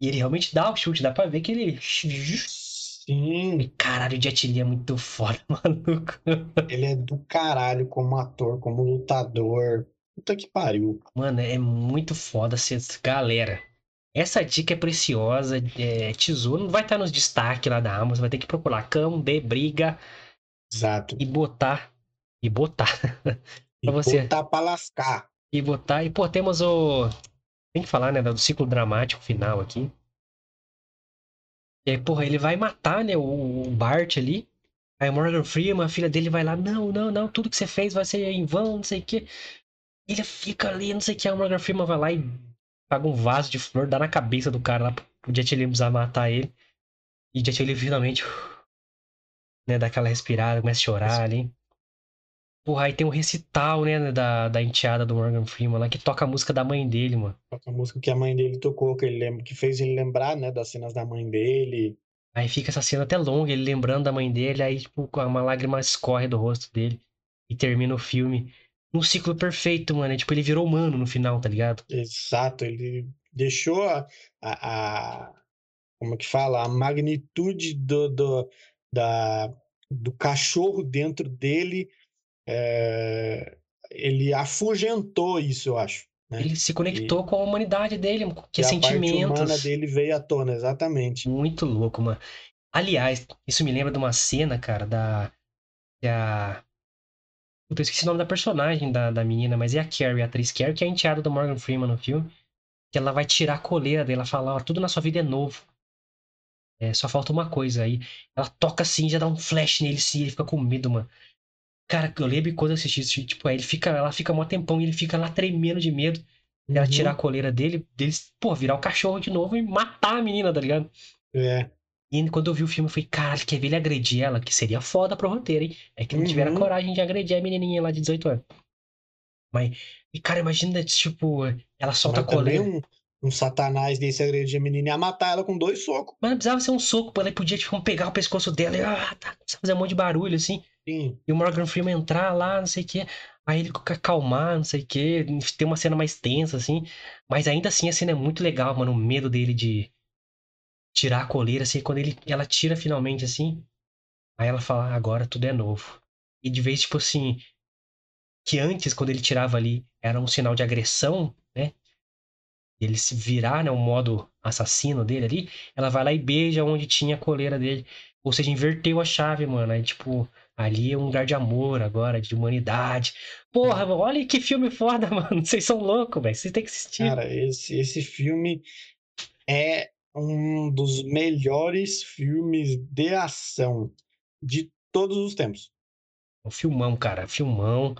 E ele realmente dá o chute, dá pra ver que ele. Sim. Caralho, o Jet Li é muito foda, <laughs> maluco. Ele é do caralho como ator, como lutador. Puta que pariu. Mano, é muito foda ser galera. Essa dica é preciosa, é tesouro, não vai estar nos destaques lá da Amazon, vai ter que procurar cão de briga. Exato. E botar. E botar. <laughs> pra e você. botar pra lascar. E botar. E, pô, temos o. Tem que falar, né, do ciclo dramático final aqui. E aí, porra, ele vai matar, né, o Bart ali. Aí o Morgan Freeman, a filha dele, vai lá, não, não, não, tudo que você fez vai ser em vão, não sei o quê. Ele fica ali, não sei o que, a Morgan Freeman vai lá e paga um vaso de flor, dá na cabeça do cara lá pro Jet Li precisar matar ele. E Jet Li finalmente, <sighs> né, dá aquela respirada, começa a chorar ali. Porra, aí tem um recital, né, da, da enteada do Morgan Freeman lá, que toca a música da mãe dele, mano. Toca a música que a mãe dele tocou, que, ele lembra, que fez ele lembrar, né, das cenas da mãe dele. Aí fica essa cena até longa, ele lembrando da mãe dele, aí, tipo, uma lágrima escorre do rosto dele. E termina o filme num ciclo perfeito, mano. É, tipo, ele virou humano no final, tá ligado? Exato, ele deixou a, a, como é que fala? A magnitude do, do, da, do cachorro dentro dele. É, ele afugentou isso, eu acho. Né? Ele se conectou e, com a humanidade dele, que, a sentimentos. A parte humana dele veio à tona, exatamente. Muito louco, mano. Aliás, isso me lembra de uma cena, cara, da. Que a, eu esqueci o nome da personagem da, da menina, mas é a Carrie, a atriz Carrie, que é a enteada do Morgan Freeman no filme. Que ela vai tirar a coleira dela, fala, ó, tudo na sua vida é novo. É, só falta uma coisa aí. Ela toca assim, já dá um flash nele, sim, ele fica com medo, mano. Cara, eu lembro quando eu assisti isso, tipo, aí ele fica, ela fica mó tempão e ele fica lá tremendo de medo. Uhum. Ela tirar a coleira dele, deles, pô, virar o cachorro de novo e matar a menina, tá ligado? É. E quando eu vi o filme, eu falei, caralho, quer ver ele agredir ela? Que seria foda pro roteiro, hein? É que não uhum. tiveram coragem de agredir a menininha lá de 18 anos. Mas, e cara, imagina, tipo, ela solta Mas a coleira. Um, um satanás desse agredir a menina ia matar ela com dois socos. Mas não precisava ser um soco, ela podia, tipo, pegar o pescoço dela e ah, tá, fazer um monte de barulho, assim. Sim. E o Morgan Freeman entrar lá, não sei o quê. Aí ele acalmar, não sei o quê. Ter uma cena mais tensa, assim. Mas ainda assim a cena é muito legal, mano. O medo dele de tirar a coleira, assim, quando ele, ela tira finalmente, assim, aí ela fala, agora tudo é novo. E de vez, tipo assim, que antes, quando ele tirava ali, era um sinal de agressão, né? Ele se virar, né, o modo assassino dele ali, ela vai lá e beija onde tinha a coleira dele. Ou seja, inverteu a chave, mano. Aí, tipo, ali é um lugar de amor agora, de humanidade. Porra, olha que filme foda, <laughs> mano. Vocês são loucos, velho. Vocês têm que assistir. Cara, esse, esse filme é um dos melhores filmes de ação de todos os tempos. Um filmão, cara, filmão.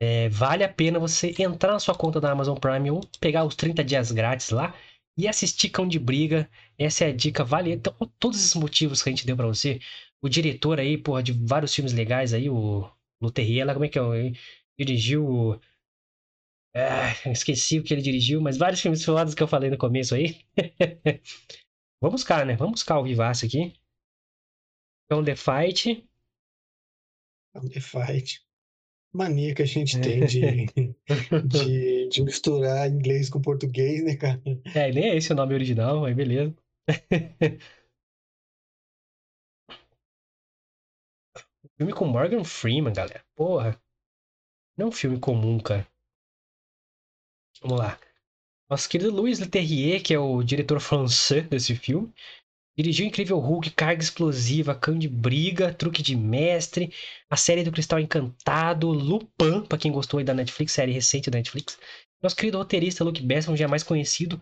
É, vale a pena você entrar na sua conta da Amazon Prime ou pegar os 30 dias grátis lá e assistir Cão de Briga. Essa é a dica, vale então, todos esses motivos que a gente deu para você. O diretor aí, porra, de vários filmes legais aí, o Luterriela, como é que é? Ele dirigiu ah, esqueci o que ele dirigiu, mas vários filmes fodas que eu falei no começo aí. <laughs> Vamos buscar, né? Vamos buscar o Vivaço aqui. Então, The Fight. Então, The Fight. Mania que a gente tem de, <laughs> de, de, misturar inglês com português, né, cara? É, nem é esse o nome original, aí beleza. <laughs> filme com Morgan Freeman, galera. Porra. Não é um filme comum, cara. Vamos lá. Nosso querido Louis Leterrier, que é o diretor francês desse filme, Dirigiu Incrível Hulk, Carga Explosiva, Cão de Briga, Truque de Mestre, a série do Cristal Encantado, Lupin, pra quem gostou aí da Netflix, série recente da Netflix. Nosso querido roteirista Luke Besson, já mais conhecido,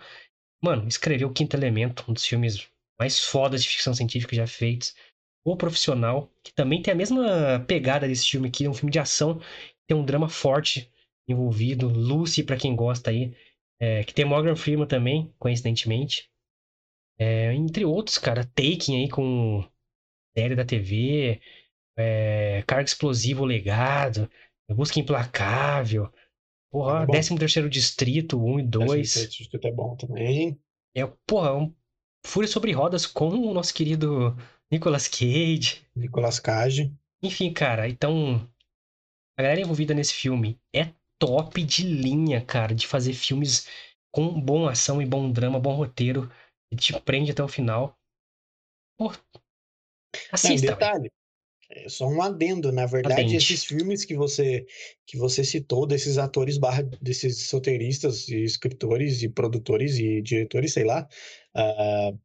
mano, escreveu O Quinto Elemento, um dos filmes mais fodas de ficção científica já feitos. O Profissional, que também tem a mesma pegada desse filme aqui, é um filme de ação, tem um drama forte envolvido. Lucy, para quem gosta aí, é, que tem Morgan Freeman também, coincidentemente. É, entre outros, cara, Taken aí com série da TV, é, Carga Explosivo Legado, Busca Implacável, porra, é 13 terceiro Distrito, 1 e 2. Distrito é bom também. É, porra, um Fúria sobre Rodas com o nosso querido Nicolas Cage. Nicolas Cage. Enfim, cara, então a galera envolvida nesse filme é top de linha, cara, de fazer filmes com boa ação e bom drama, bom roteiro e te prende até o final. Pô, assista. Não, detalhe, é só um adendo, na verdade, Adente. esses filmes que você que você citou, desses atores barra, desses roteiristas e escritores e produtores e diretores, sei lá, uh,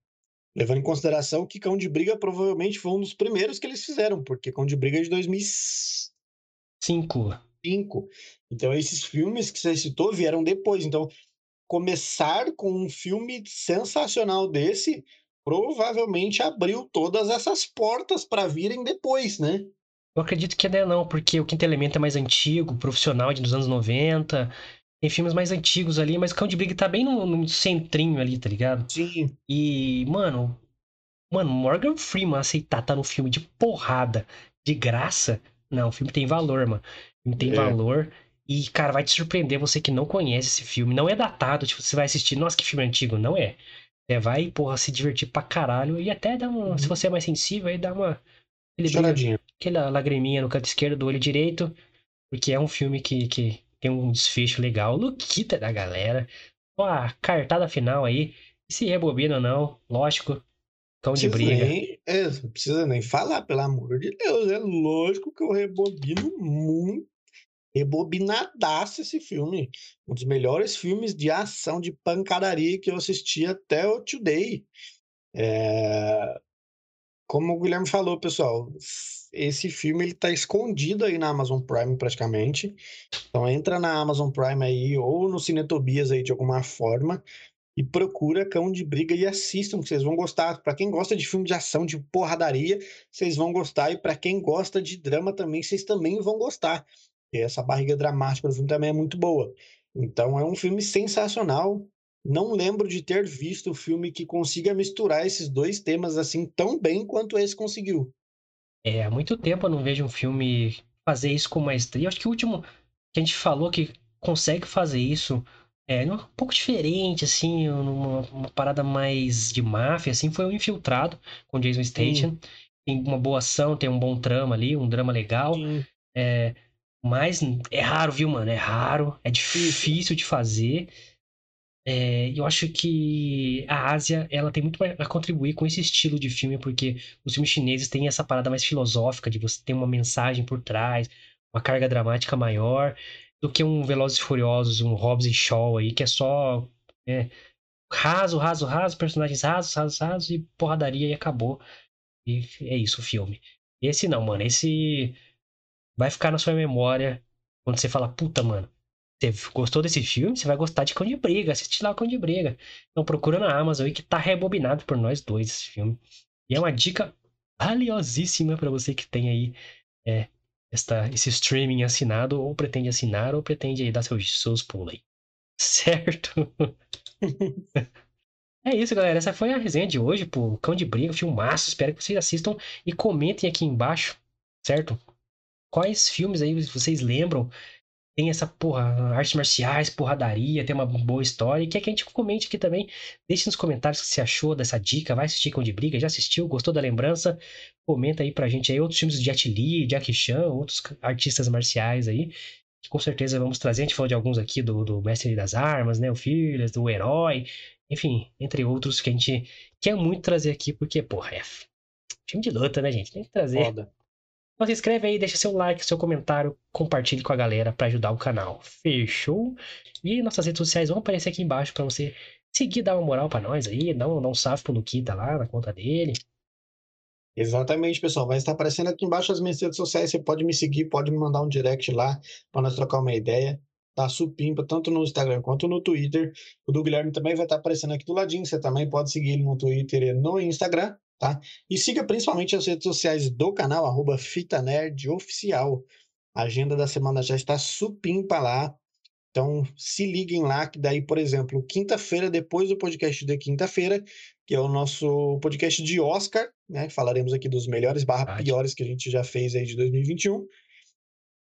levando em consideração que Cão de Briga provavelmente foi um dos primeiros que eles fizeram, porque Cão de Briga é de 2005. Então, esses filmes que você citou vieram depois. Então, começar com um filme sensacional desse provavelmente abriu todas essas portas para virem depois, né? Eu acredito que é não, porque o Quinto Elemento é mais antigo, profissional de dos anos 90. Tem filmes mais antigos ali, mas o Cão de Briga tá bem no, no centrinho ali, tá ligado? Sim. E, mano, mano, Morgan Freeman aceitar tá no filme de porrada, de graça. Não, o filme tem valor, mano. O filme tem é. valor. E, cara, vai te surpreender você que não conhece esse filme. Não é datado, tipo, você vai assistir, nossa, que filme antigo. Não é. Você vai, porra, se divertir pra caralho. E até dá uma. Uhum. Se você é mais sensível, aí dá uma. Choradinha. Aquela lagriminha no canto esquerdo do olho direito. Porque é um filme que, que tem um desfecho legal. Luquita da galera. Ó, a cartada final aí. Se rebobina ou não, lógico. Cão de briga. Nem, é, não precisa nem falar, pelo amor de Deus. É lógico que eu rebobino muito rebobinadaço esse filme. Um dos melhores filmes de ação, de pancadaria que eu assisti até o Today. É... Como o Guilherme falou, pessoal, esse filme ele tá escondido aí na Amazon Prime praticamente. Então entra na Amazon Prime aí ou no Cinetobias aí de alguma forma e procura Cão de Briga e assistam, que vocês vão gostar. Para quem gosta de filme de ação, de porradaria, vocês vão gostar e para quem gosta de drama também, vocês também vão gostar essa barriga dramática do filme também é muito boa. Então é um filme sensacional. Não lembro de ter visto um filme que consiga misturar esses dois temas assim tão bem quanto esse conseguiu. É, há muito tempo eu não vejo um filme fazer isso com maestria. Acho que o último que a gente falou que consegue fazer isso é um pouco diferente, assim, numa uma parada mais de máfia, assim, foi o Infiltrado com Jason Statham. Tem uma boa ação, tem um bom trama ali, um drama legal. É, mas é raro, viu, mano? É raro, é difícil de fazer. É, eu acho que a Ásia ela tem muito a contribuir com esse estilo de filme, porque os filmes chineses têm essa parada mais filosófica de você ter uma mensagem por trás, uma carga dramática maior, do que um Velozes e Furiosos, um Hobbs e Shaw aí, que é só é, raso, raso, raso, personagens rasos, rasos, rasos e porradaria e acabou. E é isso o filme. Esse não, mano. Esse vai ficar na sua memória quando você fala, puta, mano, você gostou desse filme? Você vai gostar de Cão de Briga, assiste lá o Cão de Briga. Então procura na Amazon aí que tá rebobinado por nós dois esse filme. E é uma dica valiosíssima para você que tem aí é, esta, esse streaming assinado, ou pretende assinar, ou pretende aí dar seus, seus pulos aí. <laughs> Certo? é isso, galera. Essa foi a resenha de hoje, pô. Cão de Briga, filmaço. Espero que vocês assistam e comentem aqui embaixo, certo? Quais filmes aí vocês lembram tem essa porra, artes marciais, porradaria, tem uma boa história, e quer que a gente comente aqui também. Deixe nos comentários o que você achou dessa dica. Vai assistir Cão de Briga, já assistiu, gostou da lembrança? Comenta aí pra gente aí outros filmes de Jet Li, Jackie Chan, outros artistas marciais aí, que com certeza vamos trazer. A gente falou de alguns aqui do, do Mestre das Armas, né? O Fearless, do Herói, enfim, entre outros que a gente quer muito trazer aqui, porque, porra, é filme de luta, né, gente? Tem que trazer. Foda. Então se inscreve aí, deixa seu like, seu comentário, compartilhe com a galera para ajudar o canal. Fechou? E nossas redes sociais vão aparecer aqui embaixo para você seguir, dar uma moral pra nós aí, dá um, dá um salve pro Luquita lá na conta dele. Exatamente, pessoal. Vai estar aparecendo aqui embaixo as minhas redes sociais. Você pode me seguir, pode me mandar um direct lá para nós trocar uma ideia. Tá supimpa, tanto no Instagram quanto no Twitter. O do Guilherme também vai estar aparecendo aqui do ladinho. Você também pode seguir ele no Twitter e no Instagram, tá? E siga principalmente as redes sociais do canal, arroba Fita Nerd Oficial. A agenda da semana já está supimpa lá. Então, se liguem lá, que daí, por exemplo, quinta-feira, depois do podcast de quinta-feira, que é o nosso podcast de Oscar, né? Falaremos aqui dos melhores barra piores que a gente já fez aí de 2021.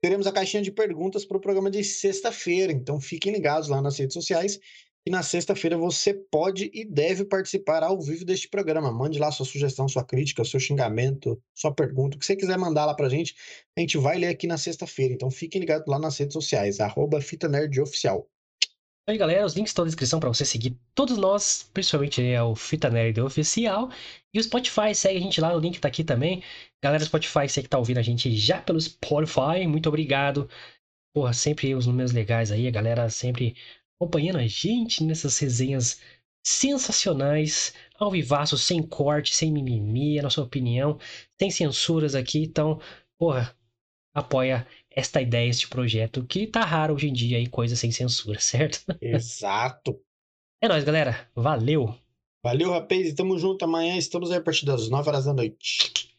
Teremos a caixinha de perguntas para o programa de sexta-feira, então fiquem ligados lá nas redes sociais. E na sexta-feira você pode e deve participar ao vivo deste programa. Mande lá sua sugestão, sua crítica, seu xingamento, sua pergunta, o que você quiser mandar lá para a gente, a gente vai ler aqui na sexta-feira. Então fiquem ligados lá nas redes sociais, arroba Oficial. Aí, galera, os links estão na descrição para você seguir todos nós, principalmente é o Fita Nerd Oficial. E o Spotify, segue a gente lá, o link tá aqui também. Galera do Spotify, você que tá ouvindo a gente já pelo Spotify, muito obrigado. Porra, sempre os números legais aí, a galera sempre acompanhando a gente nessas resenhas sensacionais, ao vivaço, sem corte, sem mimimi, a nossa opinião, sem censuras aqui. Então, porra, apoia esta ideia, este projeto, que tá raro hoje em dia aí, coisa sem censura, <laughs> certo? Exato. É nóis, galera. Valeu. Valeu, rapaz. Tamo junto. Amanhã estamos aí a partir das 9 horas da noite.